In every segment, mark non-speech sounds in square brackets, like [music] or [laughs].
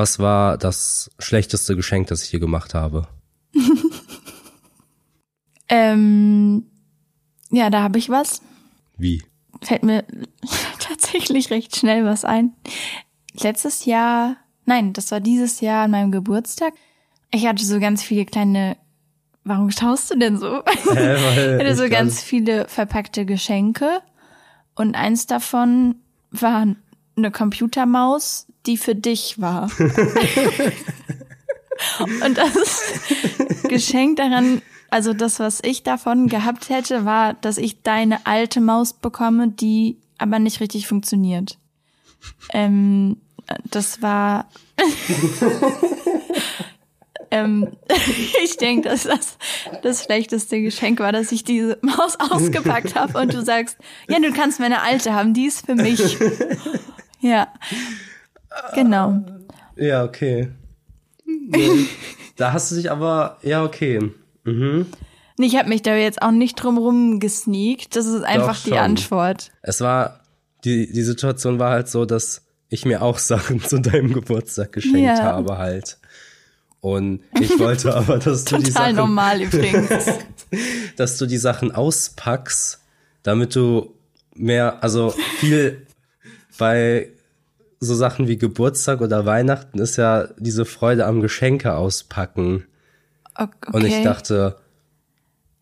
Was war das schlechteste Geschenk, das ich dir gemacht habe? [laughs] Ähm, ja, da habe ich was. Wie? Fällt mir [laughs] tatsächlich recht schnell was ein. Letztes Jahr, nein, das war dieses Jahr an meinem Geburtstag. Ich hatte so ganz viele kleine. Warum schaust du denn so? [laughs] Ich hatte so ganz viele verpackte Geschenke und eins davon war eine Computermaus, die für dich war. [laughs] und das Geschenk daran, also das, was ich davon gehabt hätte, war, dass ich deine alte Maus bekomme, die aber nicht richtig funktioniert. Ähm, das war. [laughs] ähm, [laughs] ich denke, dass das das schlechteste Geschenk war, dass ich diese Maus ausgepackt habe und du sagst, ja, du kannst meine alte haben, die ist für mich. Ja. Genau. Ja, okay. Da hast du dich aber, ja, okay. Mhm. Ich habe mich da jetzt auch nicht drum rum gesneakt. Das ist einfach die. Antwort. Es war, die, die Situation war halt so, dass ich mir auch Sachen zu deinem Geburtstag geschenkt Ja. habe halt. Und ich wollte [laughs] aber, dass du die Sachen, normal übrigens. [laughs] dass du die Sachen auspackst, damit du mehr, also viel bei so Sachen wie Geburtstag oder Weihnachten ist ja diese Freude am Geschenke auspacken. Okay. Und ich dachte,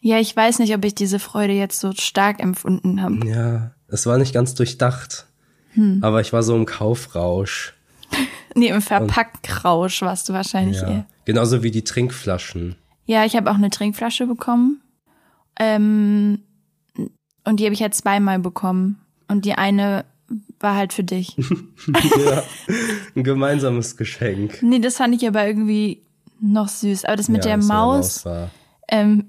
ja, ich weiß nicht, ob ich diese Freude jetzt so stark empfunden habe. ja, es war nicht ganz durchdacht. Hm. Aber ich war so im Kaufrausch. Nee, im Verpackrausch warst du wahrscheinlich Ja. eher. Genauso wie die Trinkflaschen. Ja, ich habe auch eine Trinkflasche bekommen. Ähm, und die habe ich halt zweimal bekommen. Und die eine war halt für dich. [laughs] ja, ein gemeinsames Geschenk. nee, das fand ich aber irgendwie noch süß. Aber das mit ja, der Maus, war. ähm,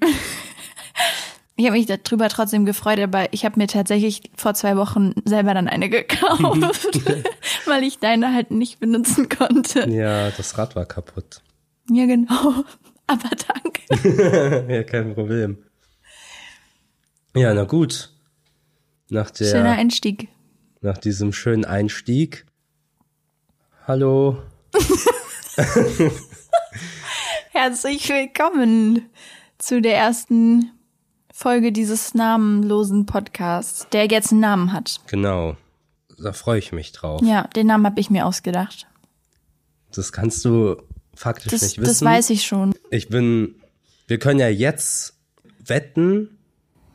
ich habe mich darüber trotzdem gefreut, aber ich habe mir tatsächlich vor zwei Wochen selber dann eine gekauft, [laughs] [laughs] weil ich deine halt nicht benutzen konnte. Ja, das Rad war kaputt. Ja, genau. [laughs] Aber danke. ja, kein Problem. Ja, na gut. Nach der, Schöner Einstieg. nach diesem schönen Einstieg. Hallo. Herzlich willkommen zu der ersten Folge dieses namenlosen Podcasts, der jetzt einen Namen hat. Genau. Da freue ich mich drauf. Ja, den Namen habe ich mir ausgedacht. Das kannst du faktisch Das, nicht wissen. das weiß ich schon. Ich bin, wir können ja jetzt wetten,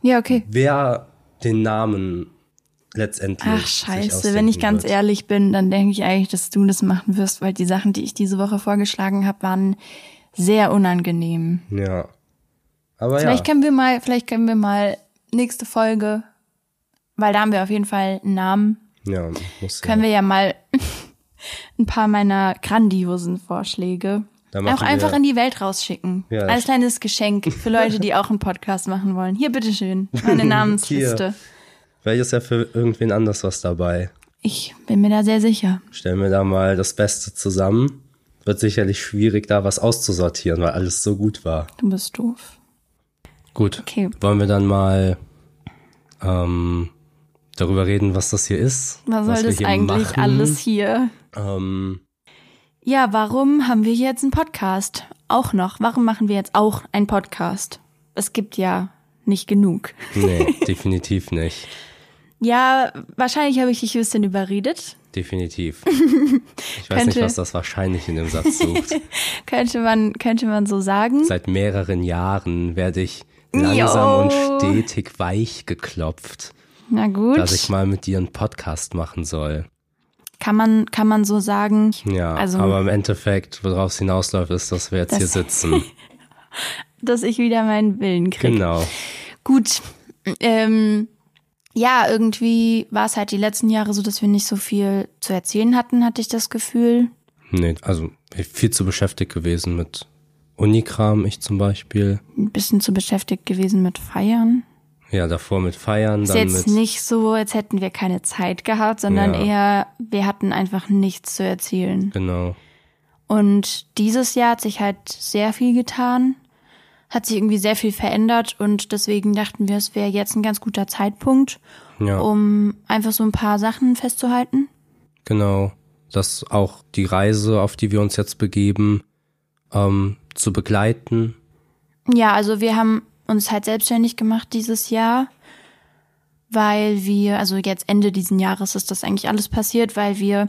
Ja, okay. wer den Namen letztendlich. Ach scheiße, wenn ich ganz wird. ehrlich bin, dann denke ich eigentlich, dass du das machen wirst, weil die Sachen, die ich diese Woche vorgeschlagen habe, waren sehr unangenehm. Ja. Aber Vielleicht ja. können wir mal, vielleicht können wir mal nächste Folge, weil da haben wir auf jeden Fall einen Namen, Ja, muss können ja. wir ja mal [laughs] ein paar meiner grandiosen Vorschläge auch einfach in die Welt rausschicken. Ja, Als kleines Geschenk für Leute, die auch einen Podcast machen wollen. Hier, bitteschön, meine [laughs] Namensliste. Vielleicht ist ja für irgendwen anders was dabei. Ich bin mir da sehr sicher. Stellen wir da mal das Beste zusammen. Wird sicherlich schwierig, da was auszusortieren, weil alles so gut war. Du bist doof. Gut. Okay. Wollen wir dann mal ähm, darüber reden, was das hier ist? Was was soll wir das eigentlich machen? alles hier? Ähm, Ja, warum haben wir jetzt einen Podcast? Auch noch. Warum machen wir jetzt auch einen Podcast? Es gibt ja nicht genug. nee, [laughs] definitiv nicht. Ja, wahrscheinlich habe ich dich ein bisschen überredet. Definitiv. [laughs] Ich weiß nicht, Könnte- was das wahrscheinlich in dem Satz sucht. [laughs] Könnte man, könnte man so sagen. Seit mehreren Jahren werde ich langsam und stetig weich geklopft, Na gut. dass ich mal mit dir einen Podcast machen soll. Kann man, kann man so sagen. Ja, Also- aber im Endeffekt, worauf es hinausläuft, ist, dass wir jetzt Das- hier sitzen. [laughs] dass ich wieder meinen Willen kriege. genau. Gut. Ähm, ja, irgendwie war es halt die letzten Jahre so, dass wir nicht so viel zu erzählen hatten, hatte ich das Gefühl. Nee, also viel zu beschäftigt gewesen mit Unikram, ich zum Beispiel. Ein bisschen zu beschäftigt gewesen mit Feiern. Ja, davor mit Feiern, Ist dann jetzt mit. nicht so, als hätten wir keine Zeit gehabt, sondern Ja. eher, wir hatten einfach nichts zu erzählen. Genau. Und dieses Jahr hat sich halt sehr viel getan, hat sich irgendwie sehr viel verändert und deswegen dachten wir, es wäre jetzt ein ganz guter Zeitpunkt, Ja, um einfach so ein paar Sachen festzuhalten. genau. das auch die Reise, auf die wir uns jetzt begeben, ähm, zu begleiten. Ja, also wir haben uns halt selbstständig gemacht dieses Jahr, weil wir, also jetzt Ende diesen Jahres ist das eigentlich alles passiert, weil wir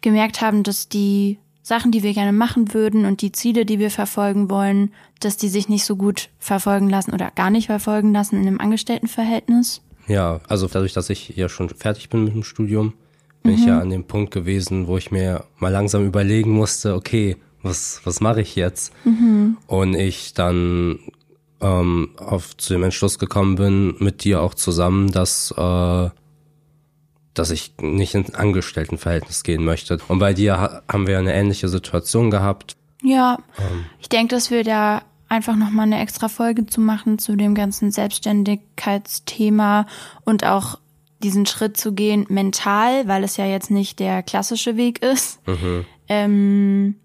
gemerkt haben, dass die Sachen, die wir gerne machen würden und die Ziele, die wir verfolgen wollen, dass die sich nicht so gut verfolgen lassen oder gar nicht verfolgen lassen in einem Angestelltenverhältnis. Ja, also dadurch, dass ich ja schon fertig bin mit dem Studium, bin ich ja an dem Punkt gewesen, wo ich mir mal langsam überlegen musste, okay, was, was mache ich jetzt? Und ich dann ähm, auf zu dem Entschluss gekommen bin, mit dir auch zusammen, dass, äh, dass ich nicht ins Angestelltenverhältnis gehen möchte. Und bei dir ha haben wir eine ähnliche Situation gehabt. Ja, ich denke, dass wir da einfach nochmal eine extra Folge zu machen zu dem ganzen Selbstständigkeitsthema und auch diesen Schritt zu gehen mental, weil es ja jetzt nicht der klassische Weg ist. Ähm,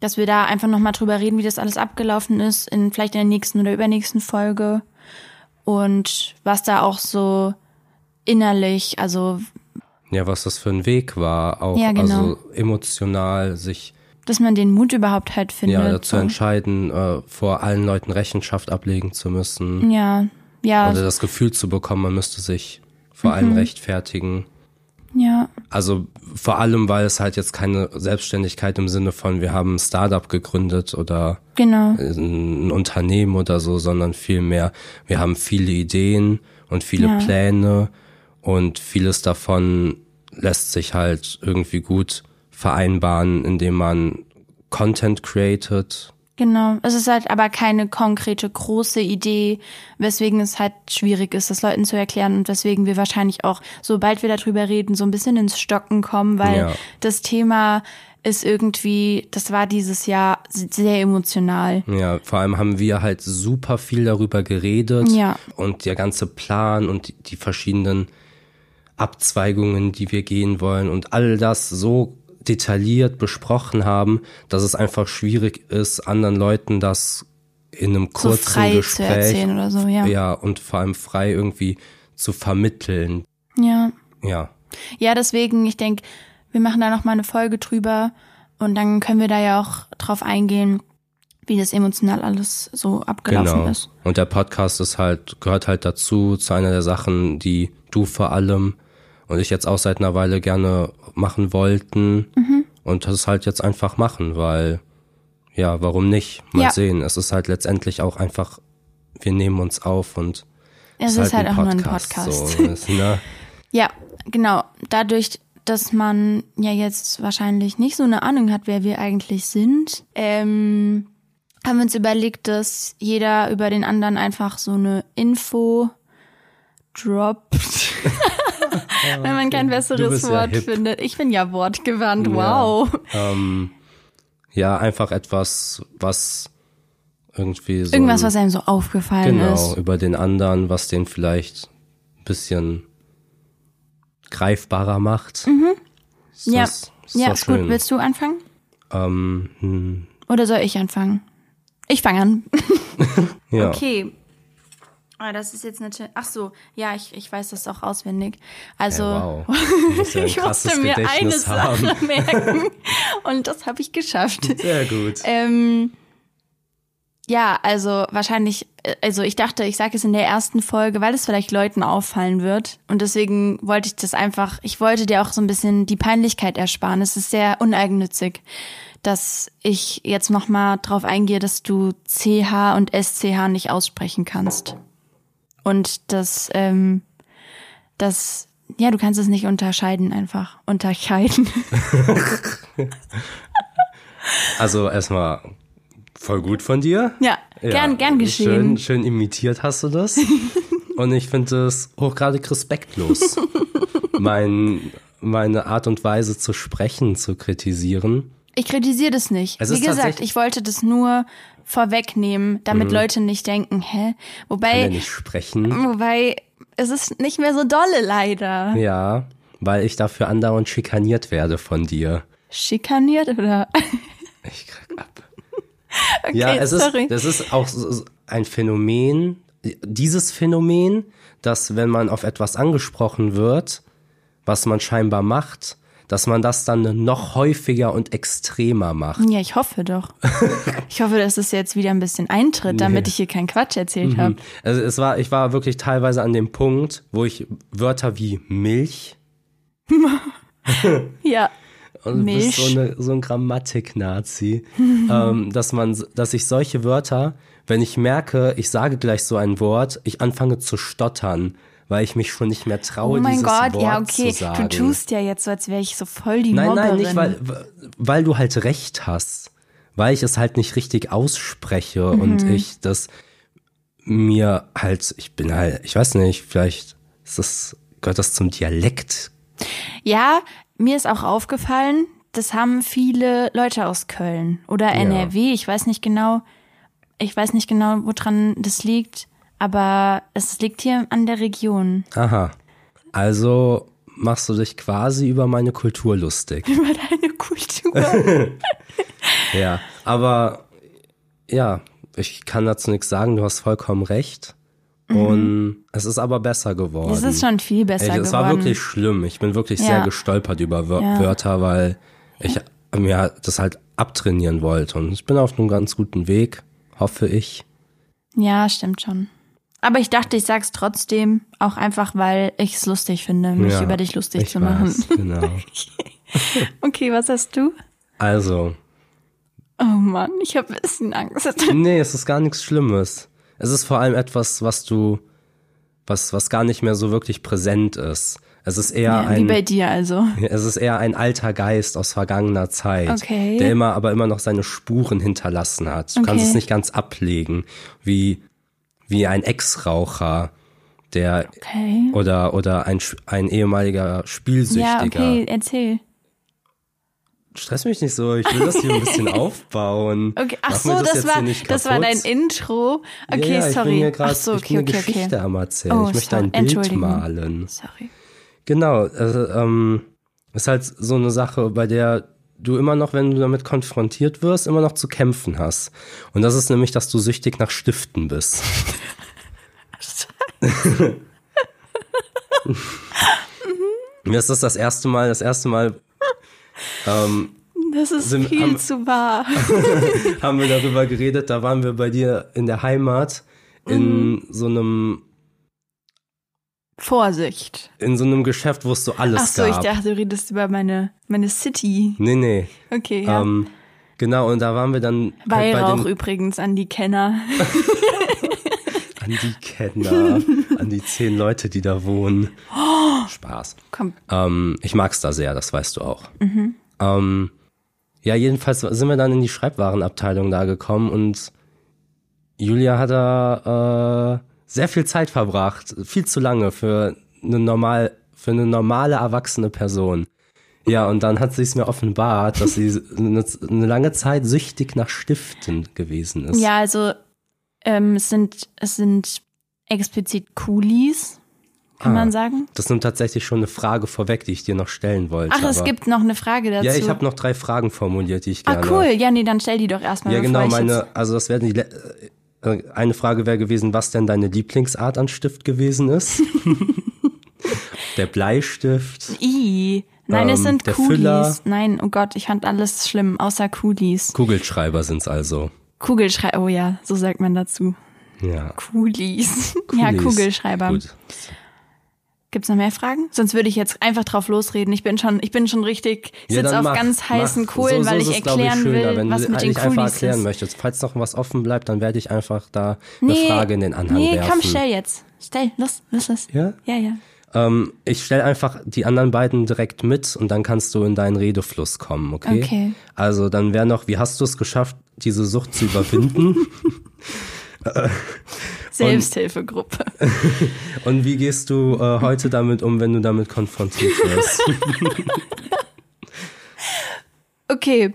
dass wir da einfach nochmal drüber reden, wie das alles abgelaufen ist, in vielleicht in der nächsten oder übernächsten Folge. Und was da auch so innerlich, also Ja, was das für ein Weg war, auch Ja, genau. also emotional sich dass man den Mut überhaupt halt findet. ja, dazu so. entscheiden, äh, vor allen Leuten Rechenschaft ablegen zu müssen. Ja, ja, Oder das Gefühl zu bekommen, man müsste sich Mhm. vor allen rechtfertigen. Ja, Also vor allem, weil es halt jetzt keine Selbstständigkeit im Sinne von, wir haben ein Startup gegründet oder genau. ein Unternehmen oder so, sondern vielmehr, wir haben viele Ideen und viele Ja. Pläne und vieles davon lässt sich halt irgendwie gut vereinbaren, indem man Content created. Genau. Es ist halt aber keine konkrete große Idee, weswegen es halt schwierig ist, das Leuten zu erklären und weswegen wir wahrscheinlich auch, sobald wir darüber reden, so ein bisschen ins Stocken kommen, weil Ja. das Thema ist irgendwie, das war dieses Jahr sehr emotional. Ja, vor allem haben wir halt super viel darüber geredet Ja. und der ganze Plan und die, die verschiedenen Abzweigungen, die wir gehen wollen und all das so detailliert besprochen haben, dass es einfach schwierig ist, anderen Leuten das in einem So kurzen frei zu Gespräch erzählen oder so, ja. ja und vor allem frei irgendwie zu vermitteln. Ja. Ja, Ja, deswegen, ich denke, wir machen da noch mal eine Folge drüber und dann können wir da ja auch drauf eingehen, wie das emotional alles so abgelaufen genau. ist. Und der Podcast ist halt gehört halt dazu zu einer der Sachen, die du vor allem und ich jetzt auch seit einer Weile gerne machen wollten Mhm. und das halt jetzt einfach machen, weil ja, warum nicht? Mal Ja. sehen. Es ist halt letztendlich auch einfach, wir nehmen uns auf und Es ist halt auch nur ein Podcast. So, ist, ne? [laughs] Ja, genau. Dadurch, dass man ja jetzt wahrscheinlich nicht so eine Ahnung hat, wer wir eigentlich sind, ähm, haben wir uns überlegt, dass jeder über den anderen einfach so eine Info droppt. [laughs] Wenn man kein besseres ja Wort hip. findet. Ich bin ja wortgewandt, Ja. wow. Ähm, ja, einfach etwas, was irgendwie so Irgendwas, ein- was einem so aufgefallen Genau, ist. über den anderen, was den vielleicht ein bisschen greifbarer macht. Ist Ja, das- ist ja, gut. schön. Willst du anfangen? Ähm, hm, Oder soll ich anfangen? Ich fange an. [laughs] ja. Okay. Ah, das ist jetzt natürlich. Ach so, ja, ich, ich weiß das auch auswendig. Also, Ja, wow. [laughs] Ja ich musste mir eine Gedächtnis haben. Sache [laughs] merken und das habe ich geschafft. Sehr gut. Ähm, ja, also wahrscheinlich, äh, also ich dachte, ich sage es in der ersten Folge, weil es vielleicht Leuten auffallen wird. Und deswegen wollte ich das einfach, ich wollte dir auch so ein bisschen die Peinlichkeit ersparen. Es ist sehr uneigennützig, dass ich jetzt nochmal drauf eingehe, dass du CH und SCH nicht aussprechen kannst. Und das, ähm, das, ja, du kannst es nicht unterscheiden einfach. Unterscheiden. [laughs] Also erstmal voll gut von dir. Ja, gern, gern geschehen. Schön, schön imitiert hast du das. [laughs] Und ich finde es hochgradig respektlos, [laughs] mein, meine Art und Weise zu sprechen, zu kritisieren. Ich kritisiere das nicht. Es Wie gesagt, ich wollte das nur vorwegnehmen, damit Leute nicht denken, hä? Kann Wobei, nicht sprechen. wobei, es ist nicht mehr so dolle leider. Ja, weil ich dafür andauernd schikaniert werde von dir. Schikaniert oder? Ich krieg ab. [laughs] Okay, ja, es sorry. ist, das ist auch ein Phänomen, dieses Phänomen, dass wenn man auf etwas angesprochen wird, was man scheinbar macht, dass man das dann noch häufiger und extremer macht. Ja, ich hoffe doch. [laughs] ich hoffe, dass es jetzt wieder ein bisschen eintritt, damit ich hier keinen Quatsch erzählt habe. Also es war, ich war wirklich teilweise an dem Punkt, wo ich Wörter wie Milch [laughs] Ja. [laughs] und du Milch. bist so, eine, so ein Grammatik-Nazi, ähm, dass man, dass ich solche Wörter, wenn ich merke, ich sage gleich so ein Wort, ich anfange zu stottern, weil ich mich schon nicht mehr traue, Oh mein Gott, Wort ja, okay. Du tust ja jetzt so, als wäre ich so voll die Nein, Mobberin. nein, nicht, weil, weil du halt recht hast. Weil ich es halt nicht richtig ausspreche Mhm. und ich das mir halt, ich bin halt, ich weiß nicht, vielleicht ist das, gehört das zum Dialekt. Ja, mir ist auch aufgefallen, das haben viele Leute aus Köln oder NRW, ich weiß nicht genau, ich weiß nicht genau, woran das liegt, aber es liegt hier an der Region. Aha. Also machst du dich quasi über meine Kultur lustig. [laughs] Über deine Kultur. [laughs] Ja, aber ja, ich kann dazu nichts sagen, du hast vollkommen recht. Und es ist aber besser geworden. Mhm. Es ist schon viel besser Ey, geworden. es war wirklich schlimm. Ich bin wirklich Ja. sehr gestolpert über Wör Ja. Wörter, weil ich mir das halt abtrainieren wollte. Und ich bin auf einem ganz guten Weg, hoffe ich. Ja, stimmt schon. Aber ich dachte, ich sag's trotzdem, auch einfach, weil ich es lustig finde, mich Ja, über dich lustig zu machen. weiß, Genau. [laughs] Okay, was hast du? Also, Oh Mann, ich habe ein bisschen Angst. [laughs] nee, es ist gar nichts Schlimmes. Es ist vor allem etwas, was du, was, was gar nicht mehr so wirklich präsent ist. Es ist eher Ja, wie ein, bei dir also. Es ist eher ein alter Geist aus vergangener Zeit, Okay. der immer, aber immer noch seine Spuren hinterlassen hat. Du kannst Okay. es nicht ganz ablegen, wie, wie ein Ex-Raucher, der Okay. oder oder ein, ein ehemaliger Spielsüchtiger. Ja, okay, erzähl. Stress mich nicht so, ich will das hier ein bisschen [laughs] aufbauen. Okay, ach so, das, jetzt war das war dein. Intro. Okay, ja, ja, Ich sorry. bin hier grad, ach so, ich okay, bin eine okay, Geschichte okay. am Erzählen. Oh, ich möchte ein Bild malen. Sorry. Genau, also, ähm, ist halt so eine Sache, bei der du immer noch, wenn du damit konfrontiert wirst, immer noch zu kämpfen hast. Und das ist nämlich, dass du süchtig nach Stiften bist. [laughs] Mir ist das das erste Mal, das erste Mal ähm, Das ist Sind- viel haben- zu wahr. [laughs] haben wir darüber geredet, da waren wir bei dir in der Heimat in so einem Vorsicht. in so einem Geschäft, wo es so alles Ach so, ich gab. dachte, du redest über meine, meine City. nee, nee. Okay, ja. Ähm, genau, und da waren wir dann halt bei Weihrauch den, übrigens an die Kenner. [laughs] an die Kenner, [laughs] an die zehn Leute, die da wohnen. Spaß. Komm. Ähm, ich mag's da sehr, das weißt du auch. Ähm, ja, jedenfalls sind wir dann in die Schreibwarenabteilung da gekommen und Julia hat da äh, sehr viel Zeit verbracht, viel zu lange für eine normal, für eine normale erwachsene Person. Ja, und dann hat sie es mir offenbart, dass sie [laughs] eine, eine lange Zeit süchtig nach Stiften gewesen ist. Ja, also ähm, es sind es sind explizit Coolies, kann Ah. man sagen. Das nimmt tatsächlich schon eine Frage vorweg, die ich dir noch stellen wollte. Ach, es gibt noch eine Frage dazu. Ja, ich habe noch drei Fragen formuliert, die ich Ah, gerne. cool. Ja, nee, dann stell die doch erstmal. Ja, genau, meine, also das wäre die äh, eine Frage wäre gewesen, was denn deine Lieblingsart an Stift gewesen ist. [laughs] der Bleistift. I. Nein, es Ähm, sind der Coolies. Füller. Nein, oh Gott, ich fand alles schlimm, außer Coolies. Kugelschreiber sind's also. Kugelschreiber, oh ja, so sagt man dazu. Ja. Coolies. [laughs] Ja, Coolies. Kugelschreiber. Gut. Gibt's noch mehr Fragen? Sonst würde ich jetzt einfach drauf losreden. Ich bin schon, ich bin schon richtig, ich Ja, sitze auf mach, ganz heißen mach. Kohlen, so, so weil ich erklären schöner. will, Wenn was du mit den eigentlich einfach Coolies erklären ist. möchtest. Falls noch was offen bleibt, dann werde ich einfach da eine Frage in den Anhang nee, werfen. komm, stell jetzt. Stell, los, los, los. Ja? Ja, ja. Ähm, ich stelle einfach die anderen beiden direkt mit und dann kannst du in deinen Redefluss kommen, okay? Okay. Also dann wäre noch, wie hast du es geschafft, diese Sucht zu überwinden? [laughs] Selbsthilfegruppe. [laughs] und wie gehst du äh, heute damit um, wenn du damit konfrontiert wirst? [laughs] Okay.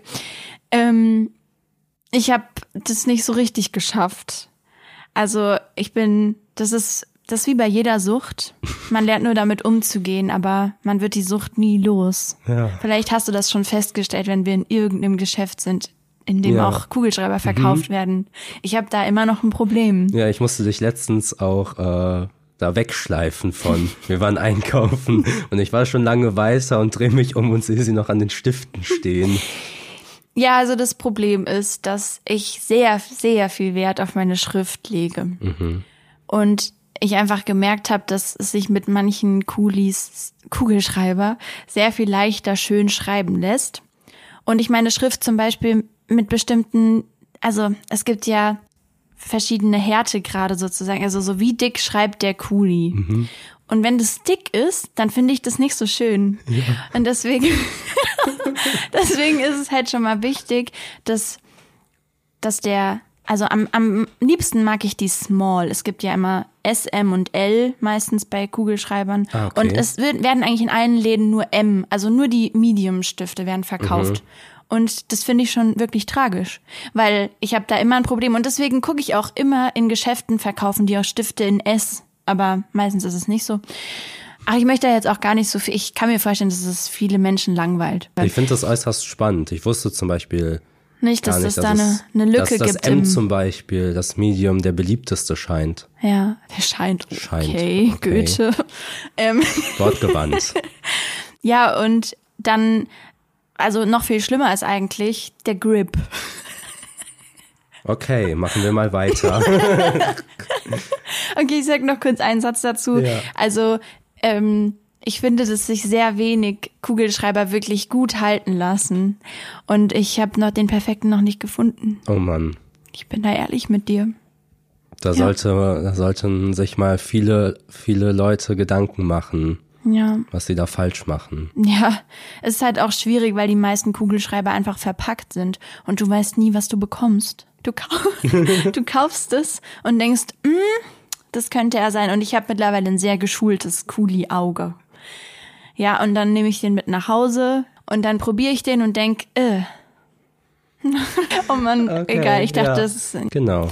Ähm, ich habe das nicht so richtig geschafft. Also ich bin, das ist, das ist wie bei jeder Sucht. Man lernt nur damit umzugehen, aber man wird die Sucht nie los. Ja. Vielleicht hast du das schon festgestellt, wenn wir in irgendeinem Geschäft sind, in dem Ja. auch Kugelschreiber verkauft werden. Ich habe da immer noch ein Problem. ja, ich musste dich letztens auch äh, da wegschleifen von. Wir waren einkaufen [laughs] und ich war schon lange weißer und drehe mich um und sehe sie noch an den Stiften stehen. [laughs] Ja, also das Problem ist, dass ich sehr, sehr viel Wert auf meine Schrift lege. Und ich einfach gemerkt habe, dass es sich mit manchen Kulis, Kugelschreiber sehr viel leichter schön schreiben lässt. Und ich meine Schrift zum Beispiel mit bestimmten, also es gibt ja verschiedene Härtegrade sozusagen, also so wie dick schreibt der Kuli. Und wenn das dick ist, dann finde ich das nicht so schön. Und deswegen, [laughs] deswegen ist es halt schon mal wichtig, dass, dass der, also am, am liebsten mag ich die Small. Es gibt ja immer S, M und L meistens bei Kugelschreibern. Ah, okay. Und es wird, werden eigentlich in allen Läden nur M, also nur die Medium-Stifte werden verkauft. Und das finde ich schon wirklich tragisch, weil ich habe da immer ein Problem und deswegen gucke ich auch immer in Geschäften verkaufen die auch Stifte in S, aber meistens ist es nicht so. Ach, ich möchte da jetzt auch gar nicht so viel. Ich kann mir vorstellen, dass es viele Menschen langweilt. Ich finde das äußerst spannend. Ich wusste zum Beispiel Nicht, dass gar es nicht, da eine, eine Lücke dass das gibt. M im, zum Beispiel, das Medium, der beliebteste scheint. ja, der scheint. Scheint, Okay, okay. Goethe. [laughs] Ähm, Wortgewandt. [laughs] ja, und dann, also noch viel schlimmer ist eigentlich der Grip. Okay, machen wir mal weiter. [laughs] Okay, ich sag noch kurz einen Satz dazu. Ja. Also, ähm, ich finde, dass sich sehr wenig Kugelschreiber wirklich gut halten lassen. Und ich habe noch den perfekten noch nicht gefunden. Oh Mann. Ich bin da ehrlich mit dir. Da sollte, da sollten sich mal viele, viele Leute Gedanken machen, Ja. was sie da falsch machen. Ja, es ist halt auch schwierig, weil die meisten Kugelschreiber einfach verpackt sind und du weißt nie, was du bekommst. Du, kau [laughs] du kaufst es und denkst, mm, das könnte er sein. Und ich habe mittlerweile ein sehr geschultes Kuli-Auge. Ja, und dann nehme ich den mit nach Hause und dann probiere ich den und denk, äh. [laughs] oh Mann, Okay, egal. Ich dachte, ja. das ist. Genau.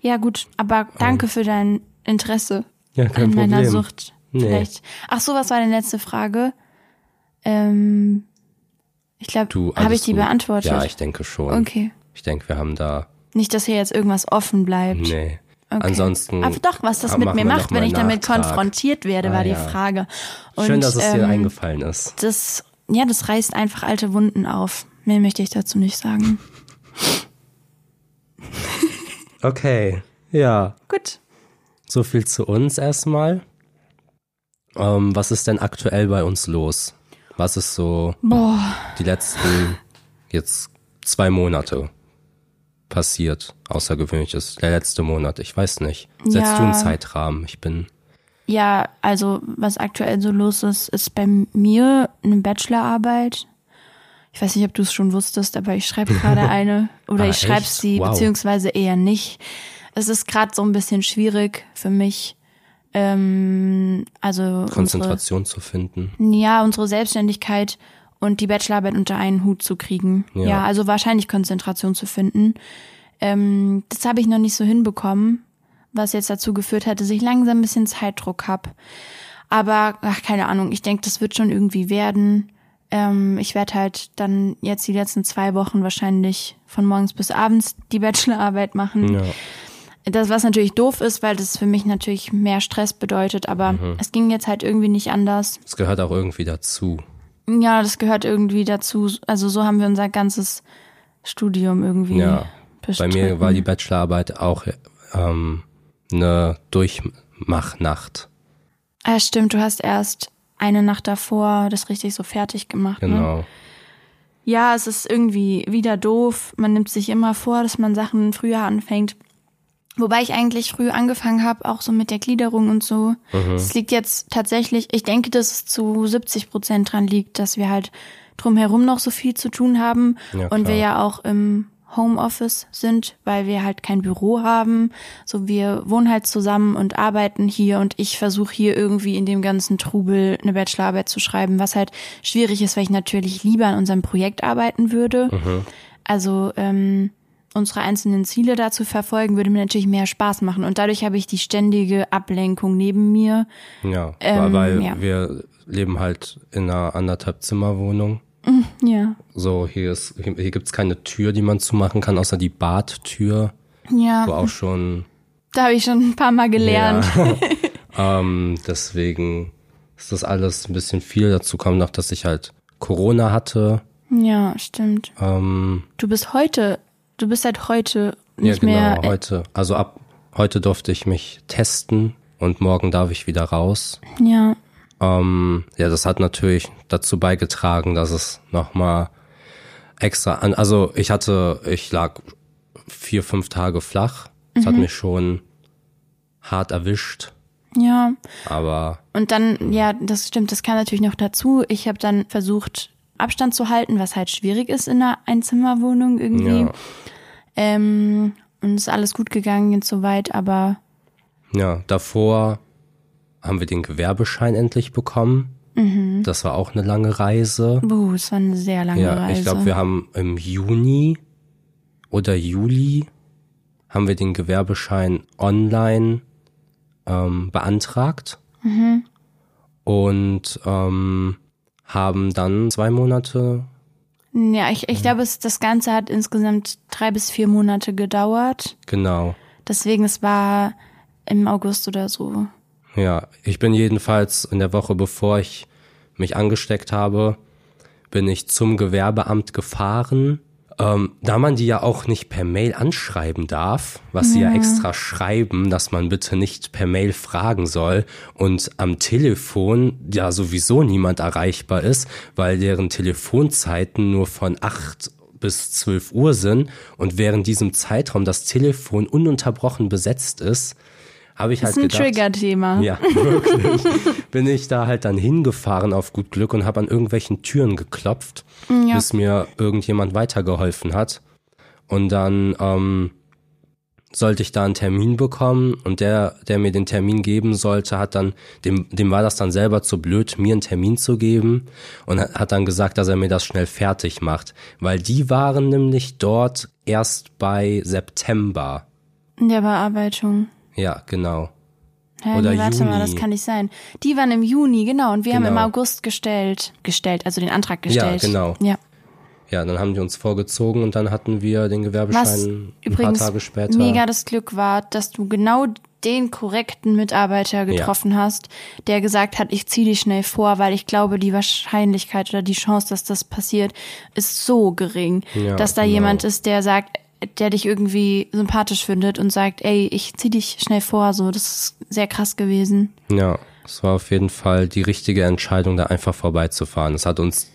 Ja, gut, aber danke für dein Interesse Ja, kein an meiner Problem. Sucht. Nee. Vielleicht. Ach so, was war deine letzte Frage? Ähm, ich glaube, habe ich die gut. beantwortet? Ja, ich denke schon. Okay. Ich denke, wir haben da, Nicht, dass hier jetzt irgendwas offen bleibt. nee. Okay. Ansonsten. Aber doch, was das mit mir macht, wenn ich damit Nachtrag. konfrontiert werde, Ah, war die ja. Frage. Und, Schön, dass es dir ähm, eingefallen ist. Das, ja, das reißt einfach alte Wunden auf. Mehr möchte ich dazu nicht sagen. [laughs] Okay. Ja. Gut. So viel zu uns erstmal. Ähm, was ist denn aktuell bei uns los? Was ist so Boah. die letzten jetzt zwei Monate passiert? Außergewöhnliches. Der letzte Monat. Ich weiß nicht. Setzt Ja. du einen Zeitrahmen? Ich bin. Ja, also was aktuell so los ist, ist bei mir eine Bachelorarbeit. Ich weiß nicht, ob du es schon wusstest, aber ich schreibe [laughs] gerade eine oder Ah, ich schreibe sie Wow. beziehungsweise eher nicht. Es ist gerade so ein bisschen schwierig für mich. Ähm, also unsere, Konzentration zu finden. ja, unsere Selbstständigkeit und die Bachelorarbeit unter einen Hut zu kriegen. Ja. Ja, also wahrscheinlich Konzentration zu finden. Ähm, das habe ich noch nicht so hinbekommen, was jetzt dazu geführt hat, dass ich langsam ein bisschen Zeitdruck habe. Aber, ach, keine Ahnung, ich denke, das wird schon irgendwie werden. Ähm, ich werde halt dann jetzt die letzten zwei Wochen wahrscheinlich von morgens bis abends die Bachelorarbeit machen. Ja. Das, was natürlich doof ist, weil das für mich natürlich mehr Stress bedeutet, aber Mhm. es ging jetzt halt irgendwie nicht anders. Es gehört auch irgendwie dazu. Ja, das gehört irgendwie dazu. Also so haben wir unser ganzes Studium irgendwie Ja. Bei bestritten. mir war die Bachelorarbeit auch ähm, eine Durchmachnacht. Ah, stimmt, du hast erst eine Nacht davor das richtig so fertig gemacht. Ne? Genau. Ja, es ist irgendwie wieder doof. Man nimmt sich immer vor, dass man Sachen früher anfängt. Wobei ich eigentlich früh angefangen habe, auch so mit der Gliederung und so. Mhm. Es liegt jetzt tatsächlich, ich denke, dass es zu 70 Prozent dran liegt, dass wir halt drumherum noch so viel zu tun haben Ja, und wir ja auch im Homeoffice sind, weil wir halt kein Büro haben. So, wir wohnen halt zusammen und arbeiten hier und ich versuche hier irgendwie in dem ganzen Trubel eine Bachelorarbeit zu schreiben, was halt schwierig ist, weil ich natürlich lieber an unserem Projekt arbeiten würde. Also ähm, unsere einzelnen Ziele da zu verfolgen, würde mir natürlich mehr Spaß machen. Und dadurch habe ich die ständige Ablenkung neben mir. Ja, Ähm, weil ja. wir leben halt in einer anderthalb Zimmerwohnung. Ja. So, hier ist, hier, hier gibt's keine Tür, die man zumachen kann, außer die Badtür, wo Ja, auch schon, da habe ich schon ein paar Mal gelernt. ja. [laughs] Ähm, deswegen ist das alles ein bisschen viel. Dazu kommt noch, dass ich halt Corona hatte. Ja, stimmt. Ähm, Du bist heute, du bist seit heute ja, nicht genau, mehr. äh, heute. Also ab heute durfte ich mich testen und morgen darf ich wieder raus. Ja, Ähm, ja, das hat natürlich dazu beigetragen, dass es nochmal extra an, also ich hatte, ich lag vier, fünf Tage flach. Das Mhm. hat mich schon hart erwischt, ja. aber Und dann, ja, das stimmt, das kam natürlich noch dazu. Ich habe dann versucht, Abstand zu halten, was halt schwierig ist in einer Einzimmerwohnung irgendwie. ja, Ähm, und ist alles gut gegangen und so weit, aber ja, davor haben wir den Gewerbeschein endlich bekommen. Mhm. Das war auch eine lange Reise. buh, es war eine sehr lange Ja, Reise. ich glaube, wir haben im Juni oder Juli haben wir den Gewerbeschein online ähm, beantragt und ähm, haben dann zwei Monate, ja, ich, ich glaube, es, das Ganze hat insgesamt drei bis vier Monate gedauert. genau. Deswegen, es war im August oder so. Ja, ich bin jedenfalls in der Woche, bevor ich mich angesteckt habe, bin ich zum Gewerbeamt gefahren. Ähm, da man die ja auch nicht per Mail anschreiben darf, was sie ja extra schreiben, dass man bitte nicht per Mail fragen soll und am Telefon ja sowieso niemand erreichbar ist, weil deren Telefonzeiten nur von 8 bis 12 Uhr sind und während diesem Zeitraum das Telefon ununterbrochen besetzt ist, habe ich Das halt ist ein gedacht, Trigger-Thema. ja, [laughs] wirklich. Bin ich da halt dann hingefahren auf gut Glück und habe an irgendwelchen Türen geklopft, Ja. bis mir irgendjemand weitergeholfen hat. Und dann ähm, sollte ich da einen Termin bekommen und der, der mir den Termin geben sollte, hat dann, dem, dem war das dann selber zu blöd, mir einen Termin zu geben und hat hat dann gesagt, dass er mir das schnell fertig macht. Weil die waren nämlich dort erst bei September. In der Bearbeitung. Ja, genau. Hä, Oder nee, warte mal, das Juni. kann nicht sein. Die waren im Juni, genau, und wir haben im Genau. August gestellt. Gestellt, also den Antrag gestellt. genau. Ja. Ja, dann haben die uns vorgezogen und dann hatten wir den Was Gewerbeschein ein übrigens paar Tage später. mega das Glück war, dass du genau den korrekten Mitarbeiter getroffen hast, der gesagt hat, ich ziehe dich schnell vor, weil ich glaube, die Wahrscheinlichkeit oder die Chance, dass das passiert, ist so gering, Ja, dass da genau. jemand ist, der sagt, der dich irgendwie sympathisch findet und sagt, ey, ich zieh dich schnell vor, so, das ist sehr krass gewesen. Ja, es war auf jeden Fall die richtige Entscheidung, da einfach vorbeizufahren. Es hat uns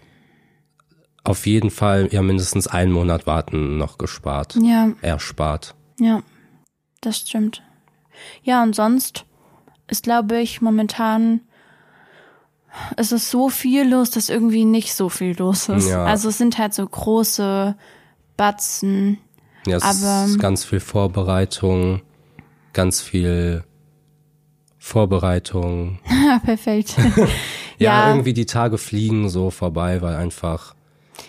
auf jeden Fall ja mindestens einen Monat warten noch gespart. Ja, Erspart. Ja, das stimmt. Ja, und sonst ist, glaube ich, momentan es ist so viel los, dass irgendwie nicht so viel los ist. Ja. Also es sind halt so große Batzen. Ja, es Aber- ist ganz viel Vorbereitung, ganz viel Vorbereitung. Ja, [laughs] perfekt. [laughs] Ja, Ja. irgendwie die Tage fliegen so vorbei, weil einfach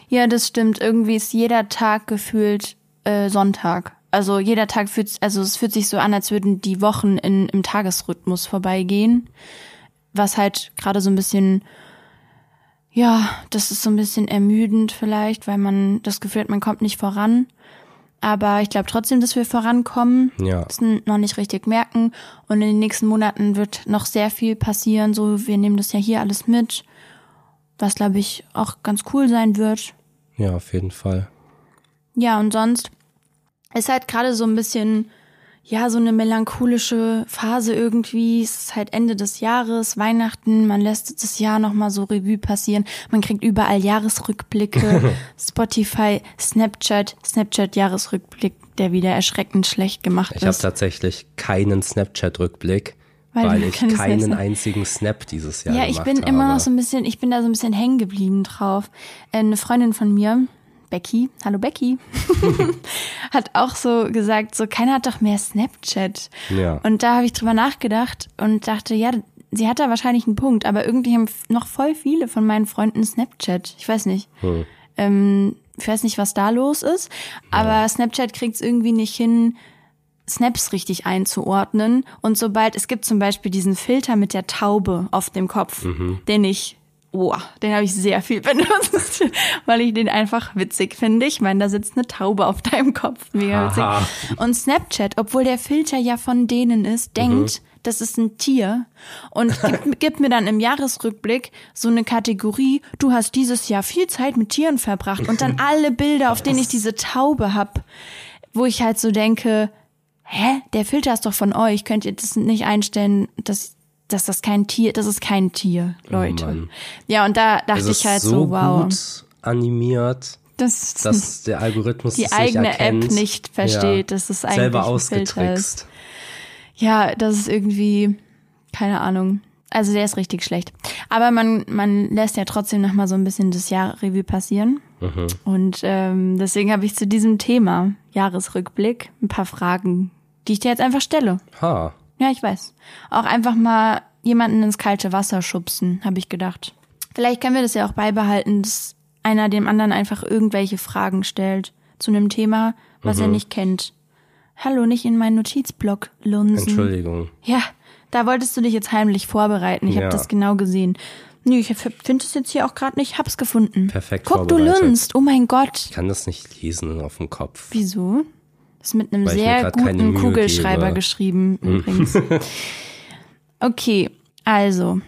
Ja, das stimmt. Irgendwie ist jeder Tag gefühlt äh, Sonntag. Also jeder Tag fühlt, also es fühlt sich so an, als würden die Wochen in, im Tagesrhythmus vorbeigehen. Was halt gerade so ein bisschen, ja, das ist so ein bisschen ermüdend vielleicht, weil man das Gefühl hat, man kommt nicht voran. Aber ich glaube trotzdem, dass wir vorankommen. Ja. Das noch nicht richtig merken. Und in den nächsten Monaten wird noch sehr viel passieren. So, wir nehmen das ja hier alles mit. Was, glaube ich, auch ganz cool sein wird. ja, auf jeden Fall. Ja, und sonst ist halt gerade so ein bisschen, ja, so eine melancholische Phase irgendwie. Es ist halt Ende des Jahres, Weihnachten, man lässt das Jahr nochmal so Revue passieren. Man kriegt überall Jahresrückblicke, [laughs] Spotify, Snapchat, Snapchat-Jahresrückblick, der wieder erschreckend schlecht gemacht Ich habe ist. tatsächlich keinen Snapchat-Rückblick, Weil weil, ich keinen einzigen Snap dieses Jahr Ja, ich gemacht bin habe. immer noch so ein bisschen, ich bin da so ein bisschen hängen geblieben drauf. Äh, Eine Freundin von mir, Becky, hallo Becky, [laughs] hat auch so gesagt, so keiner hat doch mehr Snapchat. Ja. Und da habe ich drüber nachgedacht und dachte, ja, sie hat da wahrscheinlich einen Punkt, aber irgendwie haben noch voll viele von meinen Freunden Snapchat. Ich weiß nicht. Hm. Ähm, ich weiß nicht, was da los ist, aber Snapchat kriegt es irgendwie nicht hin, Snaps richtig einzuordnen. Und sobald, es gibt zum Beispiel diesen Filter mit der Taube auf dem Kopf, Mhm. den ich oh, den habe ich sehr viel benutzt, [laughs] weil ich den einfach witzig finde. Ich meine, da sitzt eine Taube auf deinem Kopf. Mega witzig. Und Snapchat, obwohl der Filter ja von denen ist, denkt, das ist ein Tier und [laughs] gibt, gibt mir dann im Jahresrückblick so eine Kategorie, du hast dieses Jahr viel Zeit mit Tieren verbracht und dann [laughs] alle Bilder, auf denen ich diese Taube hab, wo ich halt so denke, hä, der Filter ist doch von euch, könnt ihr das nicht einstellen, dass, dass das kein Tier, das ist kein Tier, Leute. Oh ja, und da dachte ich halt so, so wow, gut animiert, das, dass [laughs] der Algorithmus die es nicht eigene erkennt. App nicht versteht, dass es eigentlich selber ist. ausgetrickst. Ja, das ist irgendwie, keine Ahnung. Also der ist richtig schlecht. Aber man, man lässt ja trotzdem noch mal so ein bisschen das Jahr Revue passieren. Und ähm, deswegen habe ich zu diesem Thema Jahresrückblick ein paar Fragen, die ich dir jetzt einfach stelle. Ha, Ja, ich weiß. Auch einfach mal jemanden ins kalte Wasser schubsen, habe ich gedacht. Vielleicht können wir das ja auch beibehalten, dass einer dem anderen einfach irgendwelche Fragen stellt zu einem Thema, was er nicht kennt. Hallo, nicht in meinen Notizblock lunsen. Entschuldigung. Ja, da wolltest du dich jetzt heimlich vorbereiten. Ich habe Ja. das genau gesehen. Nee, ich finde es jetzt hier auch gerade nicht. Hab's gefunden. Perfekt Guck, du lunst. Oh mein Gott. Ich kann das nicht lesen auf dem Kopf. Wieso? Ist mit einem Weil sehr guten Kugelschreiber gebe. geschrieben, übrigens. [laughs] Okay, also,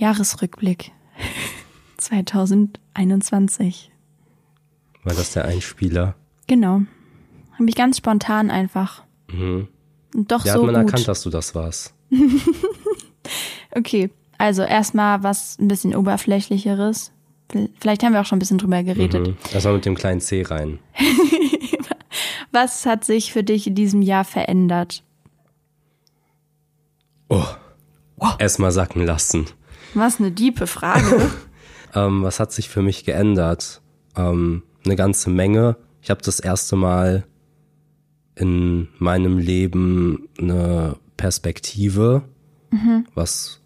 Jahresrückblick [laughs] 2021. War das der Einspieler? Genau. Habe ich ganz spontan einfach. Und doch Ja, so hat man gut. erkannt, dass du das warst. [laughs] Okay, also erstmal was ein bisschen oberflächlicheres. Vielleicht haben wir auch schon ein bisschen drüber geredet. Mhm. Erstmal mit dem kleinen C rein. Was hat sich für dich in diesem Jahr verändert? Oh. Erstmal sacken lassen. Was eine diepe Frage. [laughs] Ähm, was hat sich für mich geändert? Ähm, eine ganze Menge. Ich habe das erste Mal in meinem Leben eine Perspektive, was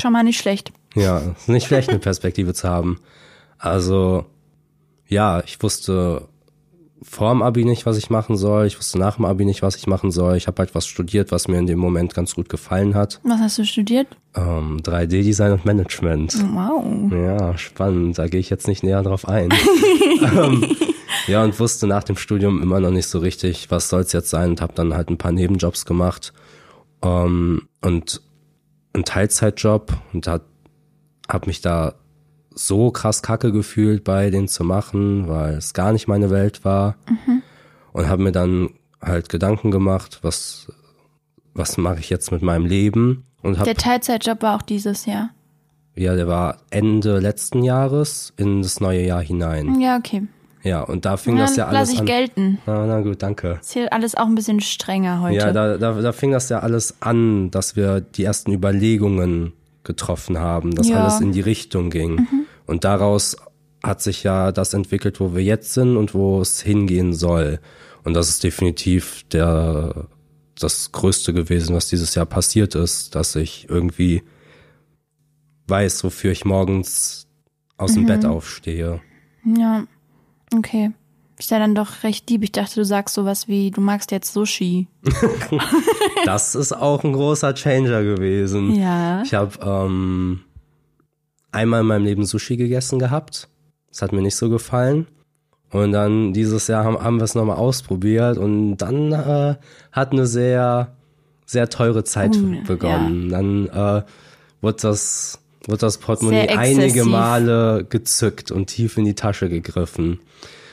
Schon mal nicht schlecht. ja ist nicht schlecht, eine Perspektive zu haben. Also ja, ich wusste vor dem Abi nicht, was ich machen soll. Ich wusste nach dem Abi nicht, was ich machen soll. Ich habe halt was studiert, was mir in dem Moment ganz gut gefallen hat. Was hast du studiert? Ähm, 3D-Design und Management. Wow. Ja, spannend. Da gehe ich jetzt nicht näher drauf ein. [laughs] ähm, ja, und wusste nach dem Studium immer noch nicht so richtig, was soll's jetzt sein und habe dann halt ein paar Nebenjobs gemacht ähm, und einen Teilzeitjob und hat, hab mich da so krass kacke gefühlt, bei denen zu machen, weil es gar nicht meine Welt war und habe mir dann halt Gedanken gemacht, was was mache ich jetzt mit meinem Leben und habe Der Teilzeitjob war auch dieses Jahr. ja, der war Ende letzten Jahres in das neue Jahr hinein. Ja, okay. Ja, und da fing Ja, das ja lass alles ich an. gelten. Na, na gut, danke. Ist hier alles auch ein bisschen strenger heute. Ja, da, da, da fing das ja alles an, dass wir die ersten Überlegungen getroffen haben, dass Ja. Mhm. alles in die Richtung ging. Und daraus hat sich ja das entwickelt, wo wir jetzt sind und wo es hingehen soll. Und das ist definitiv der, das Größte gewesen, was dieses Jahr passiert ist, dass ich irgendwie weiß, wofür ich morgens aus dem Mhm. Bett aufstehe. ja. Okay. Ist ja dann doch recht lieb. Ich dachte, du sagst sowas wie, du magst jetzt Sushi. [laughs] Das ist auch ein großer Changer gewesen. Ja. Ich habe ähm, einmal in meinem Leben Sushi gegessen gehabt. Das hat mir nicht so gefallen. Und dann dieses Jahr haben, haben wir es nochmal ausprobiert und dann äh, hat eine sehr, sehr teure Zeit Uh, begonnen. Dann äh, wurde das, wurde das Portemonnaie einige. Male gezückt und tief in die Tasche gegriffen.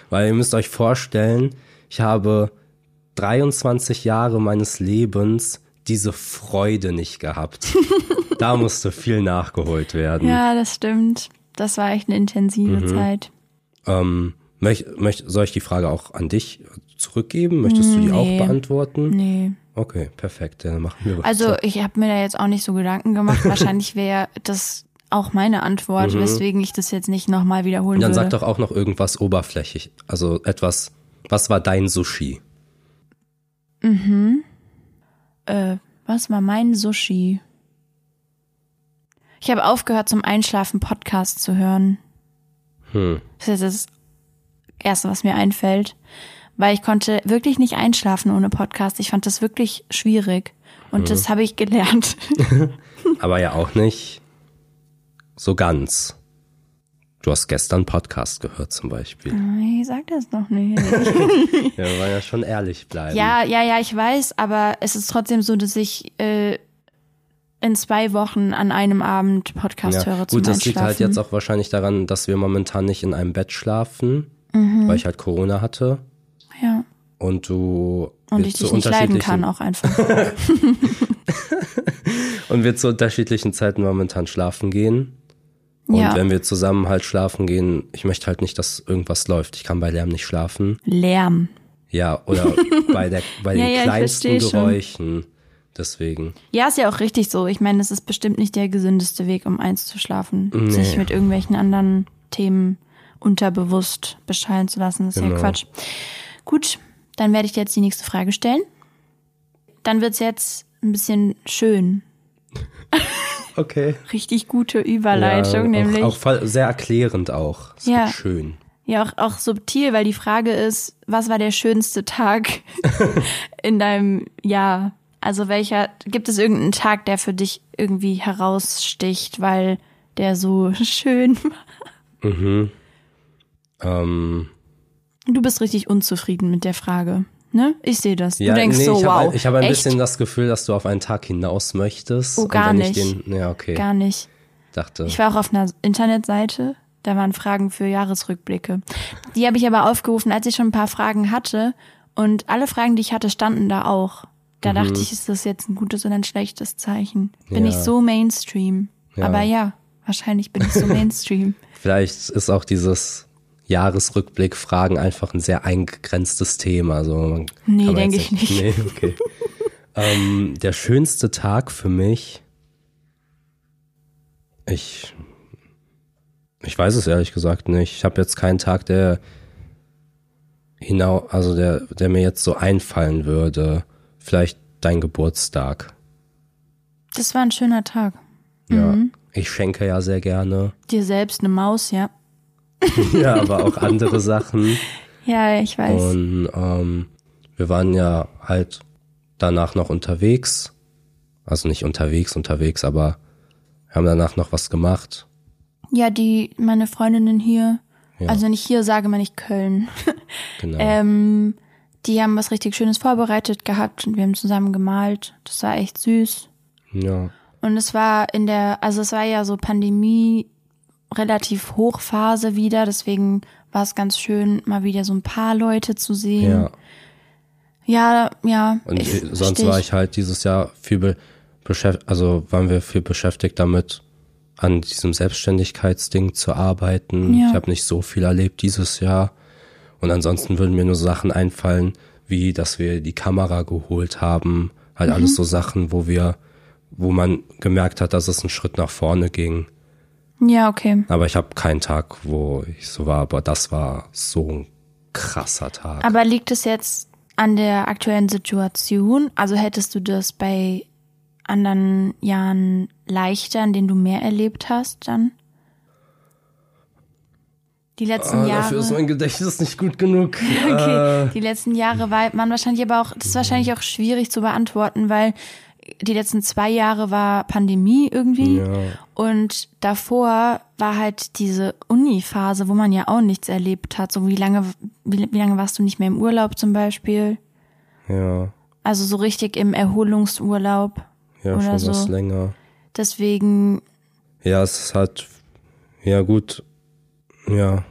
Weil ihr müsst euch vorstellen, ich habe 23 Jahre meines Lebens diese Freude nicht gehabt. [laughs] da musste viel nachgeholt werden. Ja, das stimmt. Das war echt eine intensive Mhm. Zeit. Ähm, möch, möch, soll ich die Frage auch an dich zurückgeben? Möchtest du die Nee. auch beantworten? Nee. Okay, perfekt. Dann machen wir weiter. Also ich habe mir da jetzt auch nicht so Gedanken gemacht. [laughs] Wahrscheinlich wäre das auch meine Antwort, weswegen ich das jetzt nicht nochmal wiederholen Mhm. Dann würde. sag doch auch noch irgendwas oberflächlich. Also etwas, was war dein Sushi? Äh, was war mein Sushi? Ich habe aufgehört zum Einschlafen Podcast zu hören. Hm. Das ist das Erste, was mir einfällt. Weil ich konnte wirklich nicht einschlafen ohne Podcast. Ich fand das wirklich schwierig. Und das habe ich gelernt. [laughs] Aber ja auch nicht So ganz. Du hast gestern Podcast gehört zum Beispiel. Ich sag das noch nicht. [laughs] [laughs] Ja, wir wollen ja schon ehrlich bleiben. ja, ja, ja, ich weiß, aber es ist trotzdem so, dass ich äh, in zwei Wochen an einem Abend Podcast Ja, höre zum gut, das liegt halt jetzt auch wahrscheinlich daran, dass wir momentan nicht in einem Bett schlafen, Mhm. weil ich halt Corona hatte Ja. und du Und ich dich nicht leiden kann auch einfach. [laughs] und wir zu unterschiedlichen Zeiten momentan schlafen gehen. Und ja. wenn wir zusammen halt schlafen gehen, ich möchte halt nicht, dass irgendwas läuft. Ich kann bei Lärm nicht schlafen. Lärm. Ja, oder [laughs] bei, der, bei den Ja, ja, kleinsten versteh schon. Geräuschen. Deswegen. Ja, ist ja auch richtig so. Ich meine, es ist bestimmt nicht der gesündeste Weg, um eins zu schlafen. Nee. Sich mit irgendwelchen anderen Themen unterbewusst beschallen zu lassen. Das ist ja Genau. Quatsch. Gut, dann werde ich dir jetzt die nächste Frage stellen. Dann wird's jetzt ein bisschen schön. [laughs] Okay. Richtig gute Überleitung, nämlich. Auch, auch sehr erklärend auch. Ist Ja. Schön. Ja, auch, auch subtil, weil die Frage ist, was war der schönste Tag [laughs] in deinem Jahr? Also welcher, gibt es irgendeinen Tag, der für dich irgendwie heraussticht, weil der so [laughs] schön war? Ähm, Du bist richtig unzufrieden mit der Frage, ne? Ich sehe das. ja, du denkst nee, so, ich wow. habe ich hab ein echt? bisschen das Gefühl, dass du auf einen Tag hinaus möchtest. Oh, gar nicht. Ich den, ja, okay. Gar nicht. dachte. Ich war auch auf einer Internetseite, da waren Fragen für Jahresrückblicke. Die habe ich aber aufgerufen, als ich schon ein paar Fragen hatte. Und alle Fragen, die ich hatte, standen da auch. Da dachte ich, ist das jetzt ein gutes oder ein schlechtes Zeichen? Bin Mhm. Ja. ich so Mainstream? Ja. Aber ja, wahrscheinlich bin ich so [laughs] Mainstream. Vielleicht ist auch dieses Jahresrückblick-Fragen einfach ein sehr eingegrenztes Thema. Also Nee, kann man denk jetzt ich nicht. Nee, okay. ähm, der schönste Tag für mich, ich, ich weiß es ehrlich gesagt nicht. Ich habe jetzt keinen Tag, der hinau, also der, der mir jetzt so einfallen würde. Vielleicht dein Geburtstag. Das war ein schöner Tag. Ja, Mhm. ich schenke ja sehr gerne. Dir selbst eine Maus, ja. [laughs] ja, aber auch andere Sachen. Ja, ich weiß. Und ähm, wir waren ja halt danach noch unterwegs. Also nicht unterwegs, unterwegs, aber wir haben danach noch was gemacht. Ja, die, meine Freundinnen hier, Ja. also ich hier sage, meine ich Köln. [laughs] Genau. Ähm, die haben was richtig Schönes vorbereitet gehabt und wir haben zusammen gemalt. Das war echt süß. ja. Und es war in der, also es war ja so Pandemie relativ Hochphase wieder, deswegen war es ganz schön, mal wieder so ein paar Leute zu sehen. Ja. Ja, ja. Und ich- sonst war ich halt dieses Jahr viel be beschäftigt, also waren wir viel beschäftigt damit, an diesem Selbstständigkeitsding zu arbeiten. Ja. Ich habe nicht so viel erlebt dieses Jahr. Und ansonsten würden mir nur Sachen einfallen, wie dass wir die Kamera geholt haben. Halt Mhm. alles so Sachen, wo wir, wo man gemerkt hat, dass es einen Schritt nach vorne ging. Ja, okay. Aber ich habe keinen Tag, wo ich so war, aber das war so ein krasser Tag. Aber liegt es jetzt an der aktuellen Situation? Also hättest du das bei anderen Jahren leichter, in denen du mehr erlebt hast dann? Die letzten Ah, Jahre. dafür ist mein Gedächtnis nicht gut genug. [laughs] Okay, die letzten Jahre war man wahrscheinlich aber auch, das ist wahrscheinlich auch schwierig zu beantworten, weil die letzten zwei Jahre war Pandemie irgendwie Ja. und davor war halt diese Uni-Phase, wo man ja auch nichts erlebt hat. So wie lange, wie, wie lange warst du nicht mehr im Urlaub zum Beispiel? Ja, Also so richtig im Erholungsurlaub. ja, Oder schon so. was länger. Deswegen, Ja, es ist halt, ja gut, ja,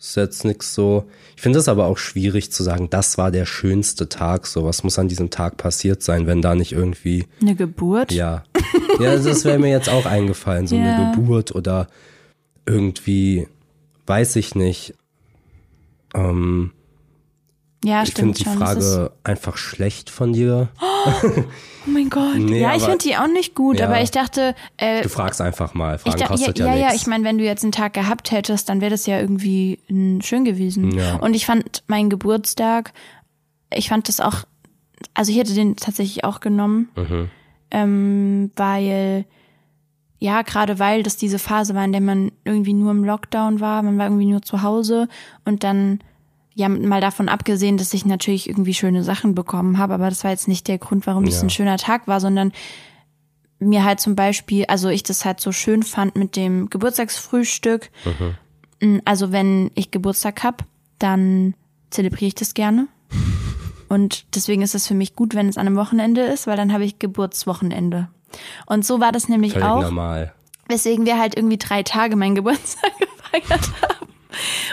ist jetzt nix so. Ich finde es aber auch schwierig zu sagen, das war der schönste Tag. So, was muss an diesem Tag passiert sein, wenn da nicht irgendwie, eine Geburt. ja, ja, das wäre mir jetzt auch eingefallen, so Ja. eine Geburt oder irgendwie, weiß ich nicht. Ähm, Ja, ich finde stimmt die schon. das ist- Frage einfach schlecht von dir. oh mein Gott. Nee, ja, ich finde die auch nicht gut, Ja. aber ich dachte, äh, Du fragst einfach mal. Ich Fragen da, kostet ja, ja, ja, ja, ich meine, wenn du jetzt einen Tag gehabt hättest, dann wäre das ja irgendwie mm, schön gewesen. Ja. Und ich fand meinen Geburtstag, ich fand das auch, also ich hätte den tatsächlich auch genommen, Mhm. ähm, weil, ja, gerade weil das diese Phase war, in der man irgendwie nur im Lockdown war, man war irgendwie nur zu Hause und dann, ja, mal davon abgesehen, dass ich natürlich irgendwie schöne Sachen bekommen habe, aber das war jetzt nicht der Grund, warum Ja. ein schöner Tag war, sondern mir halt zum Beispiel, also ich das halt so schön fand mit dem Geburtstagsfrühstück. Mhm. Also wenn ich Geburtstag hab, dann zelebriere ich das gerne. [laughs] Und deswegen ist es für mich gut, wenn es an einem Wochenende ist, weil dann habe ich Geburtswochenende. Und so war das nämlich Völlig auch. normal. Weswegen wir halt irgendwie drei Tage meinen Geburtstag [laughs] gefeiert haben.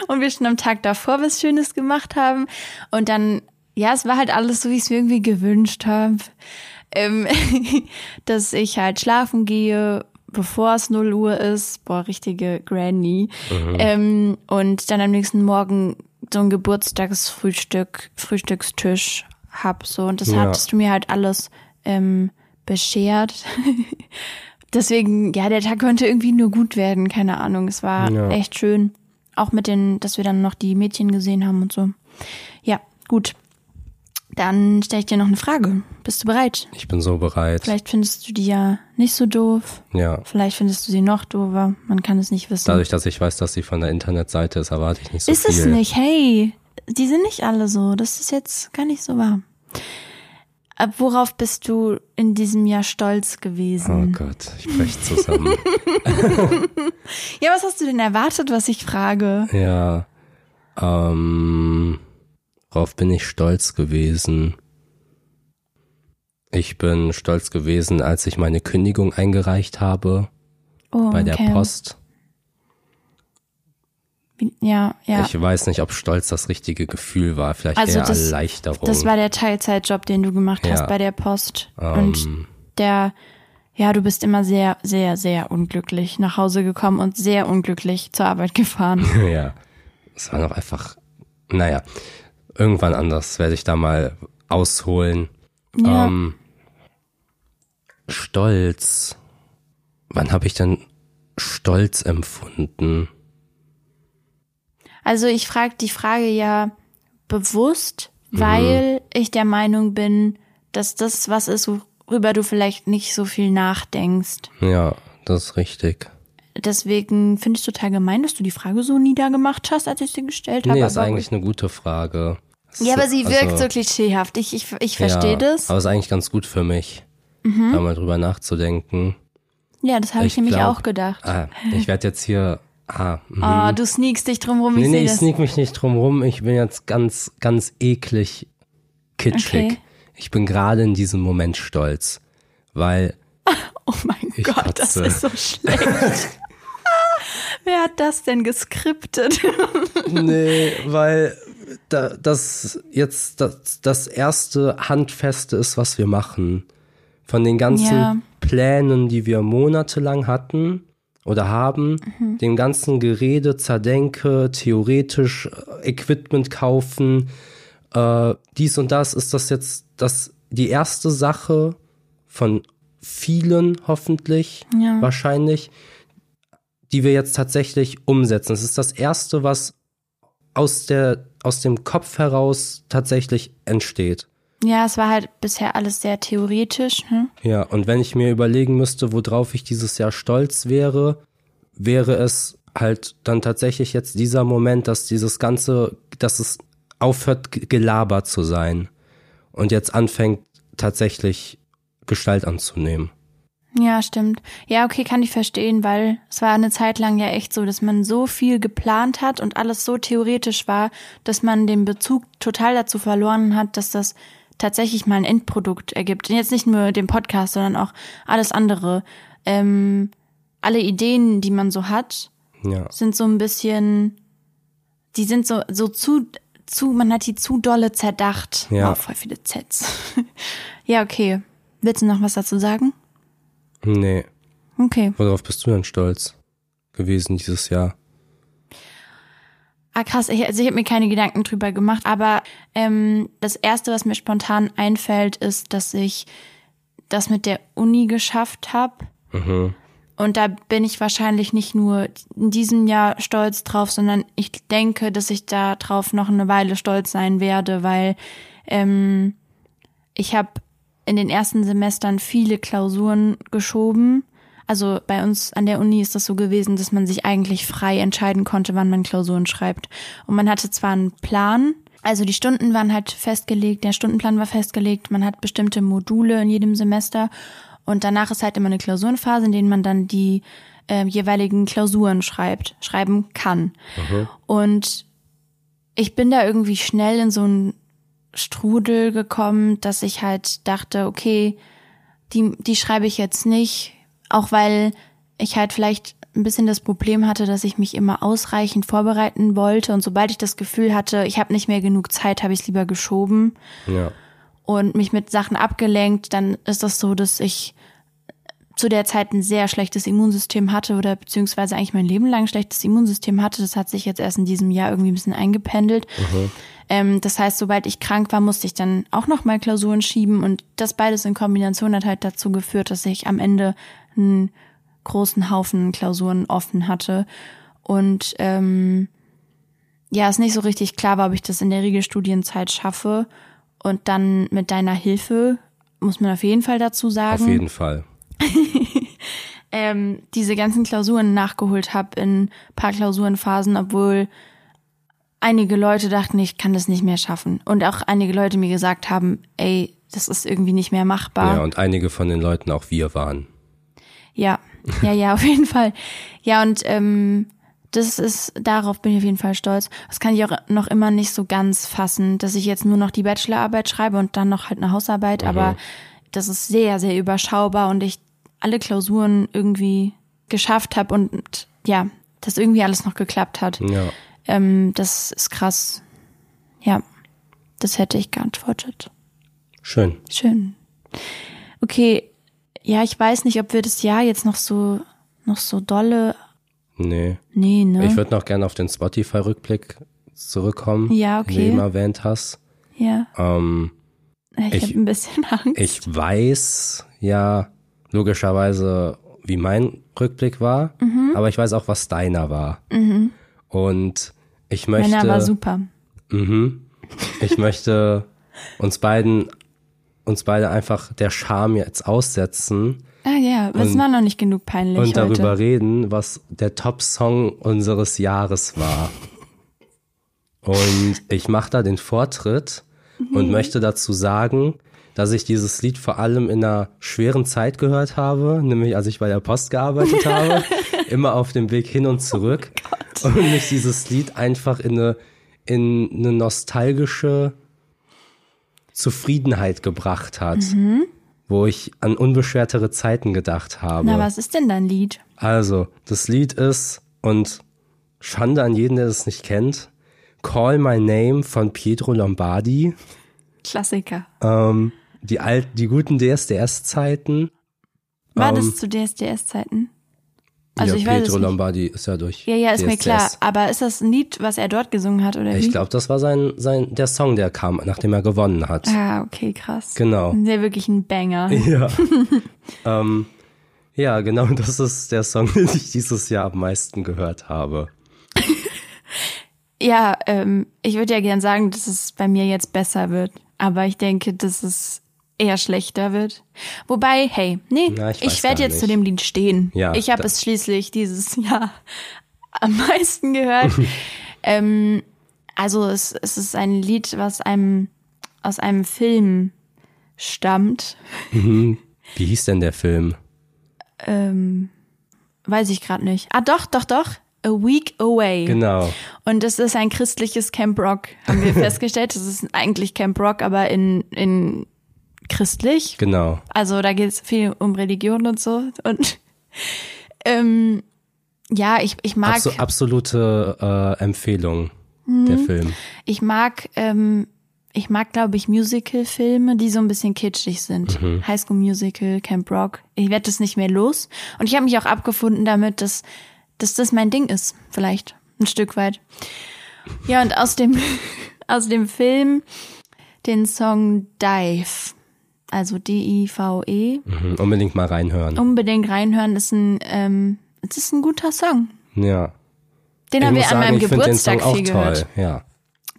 Und wir schon am Tag davor was Schönes gemacht haben. Und dann, ja, es war halt alles so, wie ich es mir irgendwie gewünscht habe. Ähm, [laughs] dass ich halt schlafen gehe, bevor es 0 Uhr ist. Boah, richtige Granny. Ähm, und dann am nächsten Morgen so ein Geburtstagsfrühstück, Frühstückstisch hab so. Und das Ja. hattest du mir halt alles ähm, beschert. [laughs] Deswegen, ja, der Tag konnte irgendwie nur gut werden, keine Ahnung. Es war Ja. echt schön. Auch mit den, dass wir dann noch die Mädchen gesehen haben und so. Ja, gut. Dann stelle ich dir noch eine Frage. Bist du bereit? Ich bin so bereit. Vielleicht findest du die ja nicht so doof. Ja. Vielleicht findest du sie noch doofer. Man kann es nicht wissen. Dadurch, dass ich weiß, dass sie von der Internetseite ist, erwarte ich nicht so ist viel. es nicht. Hey, die sind nicht alle so. Das ist jetzt gar nicht so wahr. Ab worauf bist du in diesem Jahr stolz Oh gewesen? Gott, ich brech zusammen. [laughs] Ja, was hast du denn erwartet, was ich frage? ja. Ähm, worauf bin ich stolz gewesen? Ich bin stolz gewesen, als ich meine Kündigung eingereicht habe Oh, bei der okay. Post. Ja, ja. Ich weiß nicht, ob stolz das richtige Gefühl war. Vielleicht Also eher das- Erleichterung. Das war der Teilzeitjob, den du gemacht hast Ja. bei der Post. Ähm. Und der, ja, du bist immer sehr, sehr, sehr unglücklich nach Hause gekommen und sehr unglücklich zur Arbeit gefahren. [laughs] ja. Es war noch einfach, naja, irgendwann anders werde ich da mal ausholen. Ja. Ähm, Stolz. Wann habe ich denn Stolz empfunden? Also ich frage die Frage ja bewusst, Mhm. weil ich der Meinung bin, dass das was ist, worüber du vielleicht nicht so viel nachdenkst. Ja, das ist richtig. Deswegen finde ich es total gemein, dass du die Frage so niedergemacht hast, als ich sie gestellt habe. Nee, ist eigentlich eine gute Frage. Es Ja, aber sie wirkt also, so klischeehaft. Ich, ich, ich verstehe ja, das. Mhm. Aber ist eigentlich ganz gut für mich, da mal drüber nachzudenken. Ja, das habe ich, Ich nämlich glaub- auch gedacht. Ah, ich werde jetzt hier. Ah. Oh, du sneakst dich drum rum, ich nee, nee, ich das. sneak mich nicht drum rum. Ich bin jetzt ganz, ganz eklig kitschig. Okay. Ich bin gerade in diesem Moment stolz, weil [laughs] Oh mein Gott, das kotze. ist so schlecht. [laughs] Wer hat das denn geskriptet? [laughs] Nee, weil da, das jetzt das, das erste Handfeste ist, was wir machen. Von den ganzen Ja. Plänen, die wir monatelang hatten oder haben, Mhm. dem ganzen Gerede, Zerdenke, theoretisch äh, Equipment kaufen, äh, dies und das, ist das jetzt das die erste Sache von vielen hoffentlich, Ja. wahrscheinlich, die wir jetzt tatsächlich umsetzen. Es ist das erste, was aus der aus dem Kopf heraus tatsächlich entsteht. Ja, es war halt bisher alles sehr theoretisch. Ne? Ja, und wenn ich mir überlegen müsste, worauf ich dieses Jahr stolz wäre, wäre es halt dann tatsächlich jetzt dieser Moment, dass dieses ganze, dass es aufhört gelabert zu sein und jetzt anfängt tatsächlich Gestalt anzunehmen. Ja, stimmt. Ja, okay, kann ich verstehen, weil es war eine Zeit lang ja echt so, dass man so viel geplant hat und alles so theoretisch war, dass man den Bezug total dazu verloren hat, dass das tatsächlich mal ein Endprodukt ergibt. Und jetzt nicht nur den Podcast, sondern auch alles andere. Ähm, alle Ideen, die man so hat, Ja. sind so ein bisschen, die sind so, so zu, zu, man hat die zu dolle zerdacht. Ja. Wow, voll viele Zs. [laughs] ja, okay. Willst du noch was dazu sagen? Nee. Okay. Worauf bist du denn stolz gewesen dieses Jahr? Ah, krass. Ich, also ich habe mir keine Gedanken drüber gemacht, aber ähm, das Erste, was mir spontan einfällt, ist, dass ich das mit der Uni geschafft habe. Und da bin ich wahrscheinlich nicht nur in diesem Jahr stolz drauf, sondern ich denke, dass ich da drauf noch eine Weile stolz sein werde, weil ähm, ich habe in den ersten Semestern viele Klausuren geschoben. Also bei uns an der Uni ist das so gewesen, dass man sich eigentlich frei entscheiden konnte, wann man Klausuren schreibt. Und man hatte zwar einen Plan, also die Stunden waren halt festgelegt, der Stundenplan war festgelegt, man hat bestimmte Module in jedem Semester und danach ist halt immer eine Klausurenphase, in denen man dann die äh, jeweiligen Klausuren schreibt, schreiben kann. Und ich bin da irgendwie schnell in so einen Strudel gekommen, dass ich halt dachte, okay, die, die schreibe ich jetzt nicht, auch weil ich halt vielleicht ein bisschen das Problem hatte, dass ich mich immer ausreichend vorbereiten wollte und sobald ich das Gefühl hatte, ich habe nicht mehr genug Zeit, habe ich es lieber geschoben Ja. und mich mit Sachen abgelenkt, dann ist das so, dass ich zu der Zeit ein sehr schlechtes Immunsystem hatte oder beziehungsweise eigentlich mein Leben lang ein schlechtes Immunsystem hatte. Das hat sich jetzt erst in diesem Jahr irgendwie ein bisschen eingependelt. Ähm, das heißt, sobald ich krank war, musste ich dann auch nochmal Klausuren schieben und das beides in Kombination hat halt dazu geführt, dass ich am Ende einen großen Haufen Klausuren offen hatte und ähm, ja, es nicht so richtig klar war, ob ich das in der Regelstudienzeit schaffe und dann mit deiner Hilfe muss man auf jeden Fall dazu sagen Auf jeden Fall. [laughs] ähm, diese ganzen Klausuren nachgeholt habe in paar Klausurenphasen, obwohl einige Leute dachten, ich kann das nicht mehr schaffen. Und auch einige Leute mir gesagt haben, ey, das ist irgendwie nicht mehr machbar. Ja, und einige von den Leuten auch wir waren. Ja, ja, ja, auf jeden Fall. Ja, und ähm, das ist, darauf bin ich auf jeden Fall stolz. Das kann ich auch noch immer nicht so ganz fassen, dass ich jetzt nur noch die Bachelorarbeit schreibe und dann noch halt eine Hausarbeit, aber das ist sehr, sehr überschaubar und ich alle Klausuren irgendwie geschafft habe und ja, dass irgendwie alles noch geklappt hat. Ja. Ähm, das ist krass. Ja, das hätte ich geantwortet. Schön. Schön. Okay, ja, ich weiß nicht, ob wir das Jahr jetzt noch so, noch so dolle. Nee. Nee, ne? Ich würde noch gerne auf den Spotify-Rückblick zurückkommen, Ja, den du okay. eben erwähnt hast. ja, Ähm, ich, ich- habe ein bisschen [laughs] Angst. ich weiß ja logischerweise, wie mein Rückblick war, Mhm. aber ich weiß auch, was deiner war. Und ich möchte, Meiner war super. Mhm. ich möchte uns beiden, uns beide einfach der Scham jetzt aussetzen Ah ja, es war noch nicht genug peinlich und darüber heute. reden, was der Top-Song unseres Jahres war. Und ich mache da den Vortritt Mhm. und möchte dazu sagen, dass ich dieses Lied vor allem in einer schweren Zeit gehört habe, nämlich als ich bei der Post gearbeitet [laughs] habe, immer auf dem Weg hin und zurück. und mich dieses Lied einfach in eine, in eine nostalgische Zufriedenheit gebracht hat, wo ich an unbeschwertere Zeiten gedacht habe. Na, was ist denn dein Lied? Also, das Lied ist, und Schande an jeden, der es nicht kennt, Call My Name von Pietro Lombardi. Klassiker. Ähm, die, alt, die guten DSDS-Zeiten. War ähm, das zu DSDS-Zeiten? Also ja, ich weiß Pietro nicht. Lombardi ist ja durch. Ja, ja, ist mir DSDS. klar. Aber ist das ein Lied, was er dort gesungen hat oder? Ich glaube, das war sein, sein, der Song, der kam, nachdem er gewonnen hat. Ah, okay, krass. Genau. Der wirklich ein Banger. [laughs] Ja. [laughs] ähm, ja, genau, [laughs] das ist der Song, den ich dieses Jahr am meisten gehört habe. Ja, ähm, ich würde ja gern sagen, dass es bei mir jetzt besser wird. Aber ich denke, dass es eher schlechter wird. Wobei, hey, nee, Na, ich ich, werde jetzt nicht. zu dem Lied stehen. Ja, ich habe es schließlich dieses Jahr [laughs] am meisten gehört. [laughs] ähm, also es, es ist ein Lied, was einem aus einem Film stammt. [laughs] Wie hieß denn der Film? Weiß ich gerade nicht. Ah, doch, doch, doch. A Week Away. Genau. Und es ist ein christliches Camp Rock, haben wir festgestellt. Es ist eigentlich Camp Rock, aber in, in christlich. Genau. Also da geht es viel um Religion und so. Und ähm, ja, ich, ich mag, Abso absolute äh, Empfehlung, Mhm. der Film. ich mag, ähm, ich mag, glaube ich, Musical-Filme, die so ein bisschen kitschig sind. Mhm. High School Musical, Camp Rock. Ich werde das nicht mehr los. Und ich habe mich auch abgefunden damit, dass, dass das mein Ding ist, vielleicht ein Stück weit. Ja, und aus dem, [laughs] aus dem Film den Song Dive, also D-I-V-E. Mhm, unbedingt mal reinhören. Unbedingt reinhören, ist ein, ähm, es ist ein guter Song. Ja. Den Ich haben wir an sagen, meinem Geburtstag viel toll. gehört. Ja.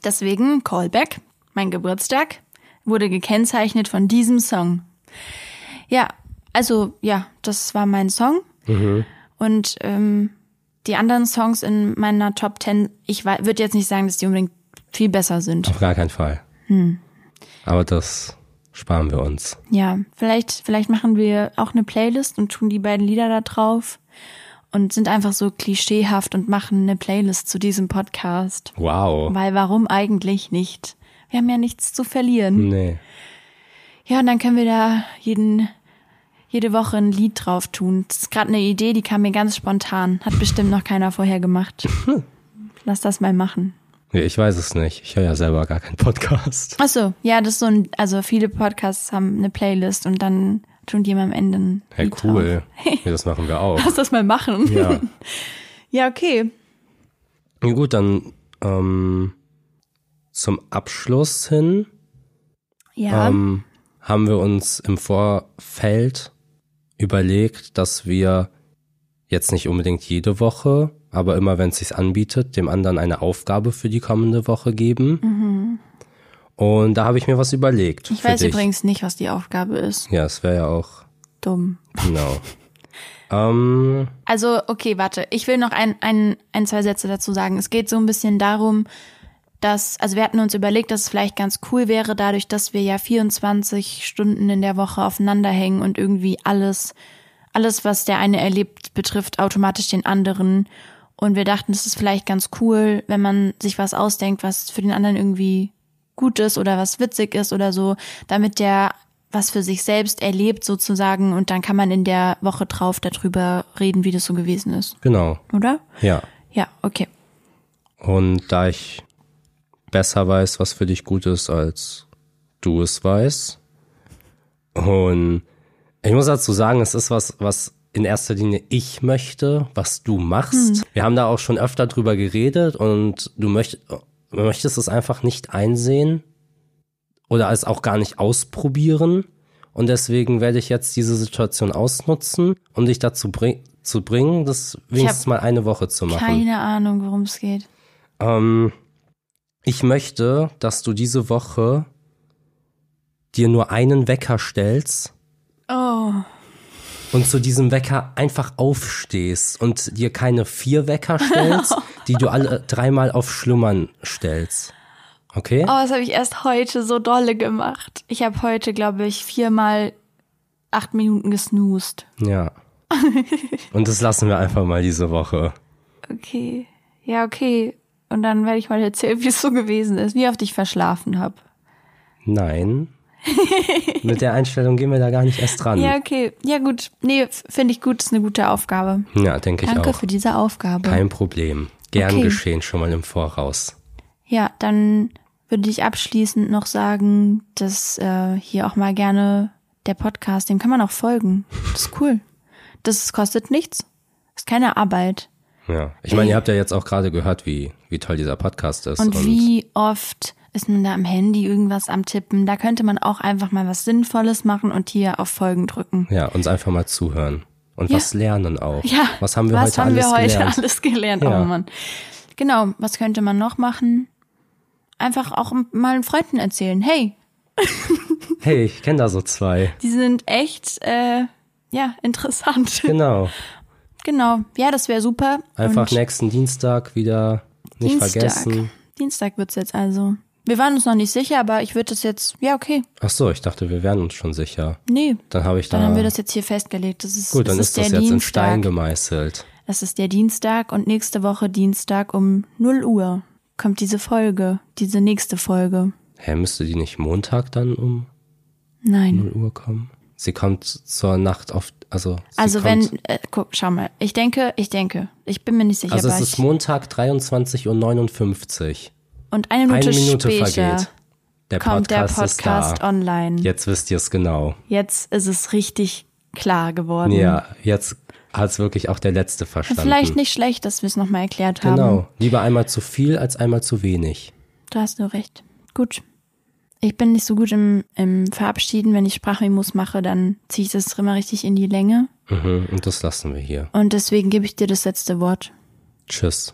Deswegen, Callback, mein Geburtstag, wurde gekennzeichnet von diesem Song. Ja, also ja, das war mein Song. Und ähm, die anderen Songs in meiner Top 10, ich würde jetzt nicht sagen, dass die unbedingt viel besser sind. Auf gar keinen Fall. Hm. Aber das sparen wir uns. Ja, vielleicht, vielleicht machen wir auch eine Playlist und tun die beiden Lieder da drauf und sind einfach so klischeehaft und machen eine Playlist zu diesem Podcast. Wow. Weil warum eigentlich nicht? Wir haben ja nichts zu verlieren. Nee. Ja, und dann können wir da jeden, jede Woche ein Lied drauf tun. Das ist gerade eine Idee, die kam mir ganz spontan. Hat bestimmt noch keiner vorher gemacht. [laughs] Lass das mal machen. Nee, ich weiß es nicht. Ich höre ja selber gar keinen Podcast. Ach so, ja, das ist so ein, also viele Podcasts haben eine Playlist und dann tun die immer am Ende ein Hey, Lied cool. Ja, das machen wir auch. [laughs] Lass das mal machen. Ja. [laughs] Ja, okay. Ja, gut, dann ähm, zum Abschluss hin Ja. ähm, haben wir uns im Vorfeld überlegt, dass wir jetzt nicht unbedingt jede Woche, aber immer wenn es sich anbietet, dem anderen eine Aufgabe für die kommende Woche geben. Und da habe ich mir was überlegt. Mhm. ich weiß dich. übrigens nicht, was die Aufgabe ist. Ja, es wäre ja auch Dumm. genau. [laughs] ähm, Also, okay, warte. Ich will noch ein, ein, ein, zwei Sätze dazu sagen. Es geht so ein bisschen darum, dass, also wir hatten uns überlegt, dass es vielleicht ganz cool wäre, dadurch, dass wir ja 24 Stunden in der Woche aufeinander hängen und irgendwie alles, alles, was der eine erlebt, betrifft automatisch den anderen. Und wir dachten, es ist vielleicht ganz cool, wenn man sich was ausdenkt, was für den anderen irgendwie gut ist oder was witzig ist oder so, damit der was für sich selbst erlebt sozusagen und dann kann man in der Woche drauf darüber reden, wie das so gewesen ist, genau. oder? Ja. Ja, okay. Und da ich besser weiß, was für dich gut ist, als du es weißt. Und ich muss dazu sagen, es ist was, was in erster Linie ich möchte, was du machst. Wir haben da auch schon öfter drüber geredet und du möchtest, möchtest es einfach nicht einsehen oder es auch gar nicht ausprobieren. Und deswegen werde ich jetzt diese Situation ausnutzen, um dich dazu bring zu bringen, das wenigstens mal eine Woche zu machen. Keine Ahnung, worum es geht. Ähm, ich möchte, dass du diese Woche dir nur einen Wecker stellst Oh, und zu diesem Wecker einfach aufstehst und dir keine vier Wecker stellst, [laughs] die du alle dreimal auf Schlummern stellst. Okay? oh das habe ich erst heute so dolle gemacht. Ich habe heute, glaube ich, viermal acht Minuten gesnoost. Ja. [laughs] Und das lassen wir einfach mal diese Woche. Okay. Ja, okay. Und dann werde ich mal erzählen, wie es so gewesen ist, wie oft ich verschlafen habe. Nein. [laughs] Mit der Einstellung gehen wir da gar nicht erst dran. Ja, okay. Ja, gut. Nee, finde ich gut. Ist eine gute Aufgabe. Ja, denke ich Danke auch. für diese Aufgabe. Kein Problem. Gern Okay. geschehen schon mal im Voraus. Ja, dann würde ich abschließend noch sagen, dass äh, hier auch mal gerne der Podcast, dem kann man auch folgen. Das ist cool. Das kostet nichts. Ist keine Arbeit. Ja. Ich meine, ihr habt ja jetzt auch gerade gehört, wie, wie toll dieser Podcast ist. Und wie oft ist man da am Handy irgendwas am Tippen? Da könnte man auch einfach mal was Sinnvolles machen und hier auf Folgen drücken. Ja, uns einfach mal zuhören. Und Ja. was lernen auch. Ja. Was haben wir was heute haben alles wir heute gelernt? [laughs] alles gelernt? Ja. Oh Mann. Genau. Was könnte man noch machen? Einfach auch mal Freunden erzählen. Hey, [laughs] Hey, ich kenne da so zwei. die sind echt, äh, ja, interessant. Genau. Genau. Ja, das wäre super. Einfach Und nächsten Dienstag wieder nicht Dienstag. vergessen. Dienstag wird's jetzt also. Wir waren uns noch nicht sicher, aber ich würde das jetzt, ja, okay. Ach so, ich dachte, wir wären uns schon sicher. Nee. Dann habe ich da. Dann haben wir das jetzt hier festgelegt. Das ist, gut, dann das ist das der jetzt in Dienstag. Stein gemeißelt. Das ist der Dienstag und nächste Woche Dienstag um 0 Uhr kommt diese Folge, diese nächste Folge. Hä, müsste die nicht Montag dann um Nein. 0 Uhr kommen? Sie kommt zur Nacht auf, also. Also wenn, äh, guck, schau mal. Ich denke, ich denke. Ich bin mir nicht sicher. Also es ist Montag 23.59 Uhr. Und eine Minute, Eine Minute später vergeht. Der kommt der Podcast, Podcast ist da. online. Jetzt wisst ihr es genau. Jetzt ist es richtig klar geworden. Ja, jetzt hat es wirklich auch der Letzte verstanden. Vielleicht nicht schlecht, dass wir es nochmal erklärt haben. Genau. Lieber einmal zu viel als einmal zu wenig. Du hast nur recht. Gut. Ich bin nicht so gut im, im Verabschieden. Wenn ich Sprachmemos mache, dann ziehe ich das immer richtig in die Länge. Mhm, und das lassen wir hier. Und deswegen gebe ich dir das letzte Wort. Tschüss.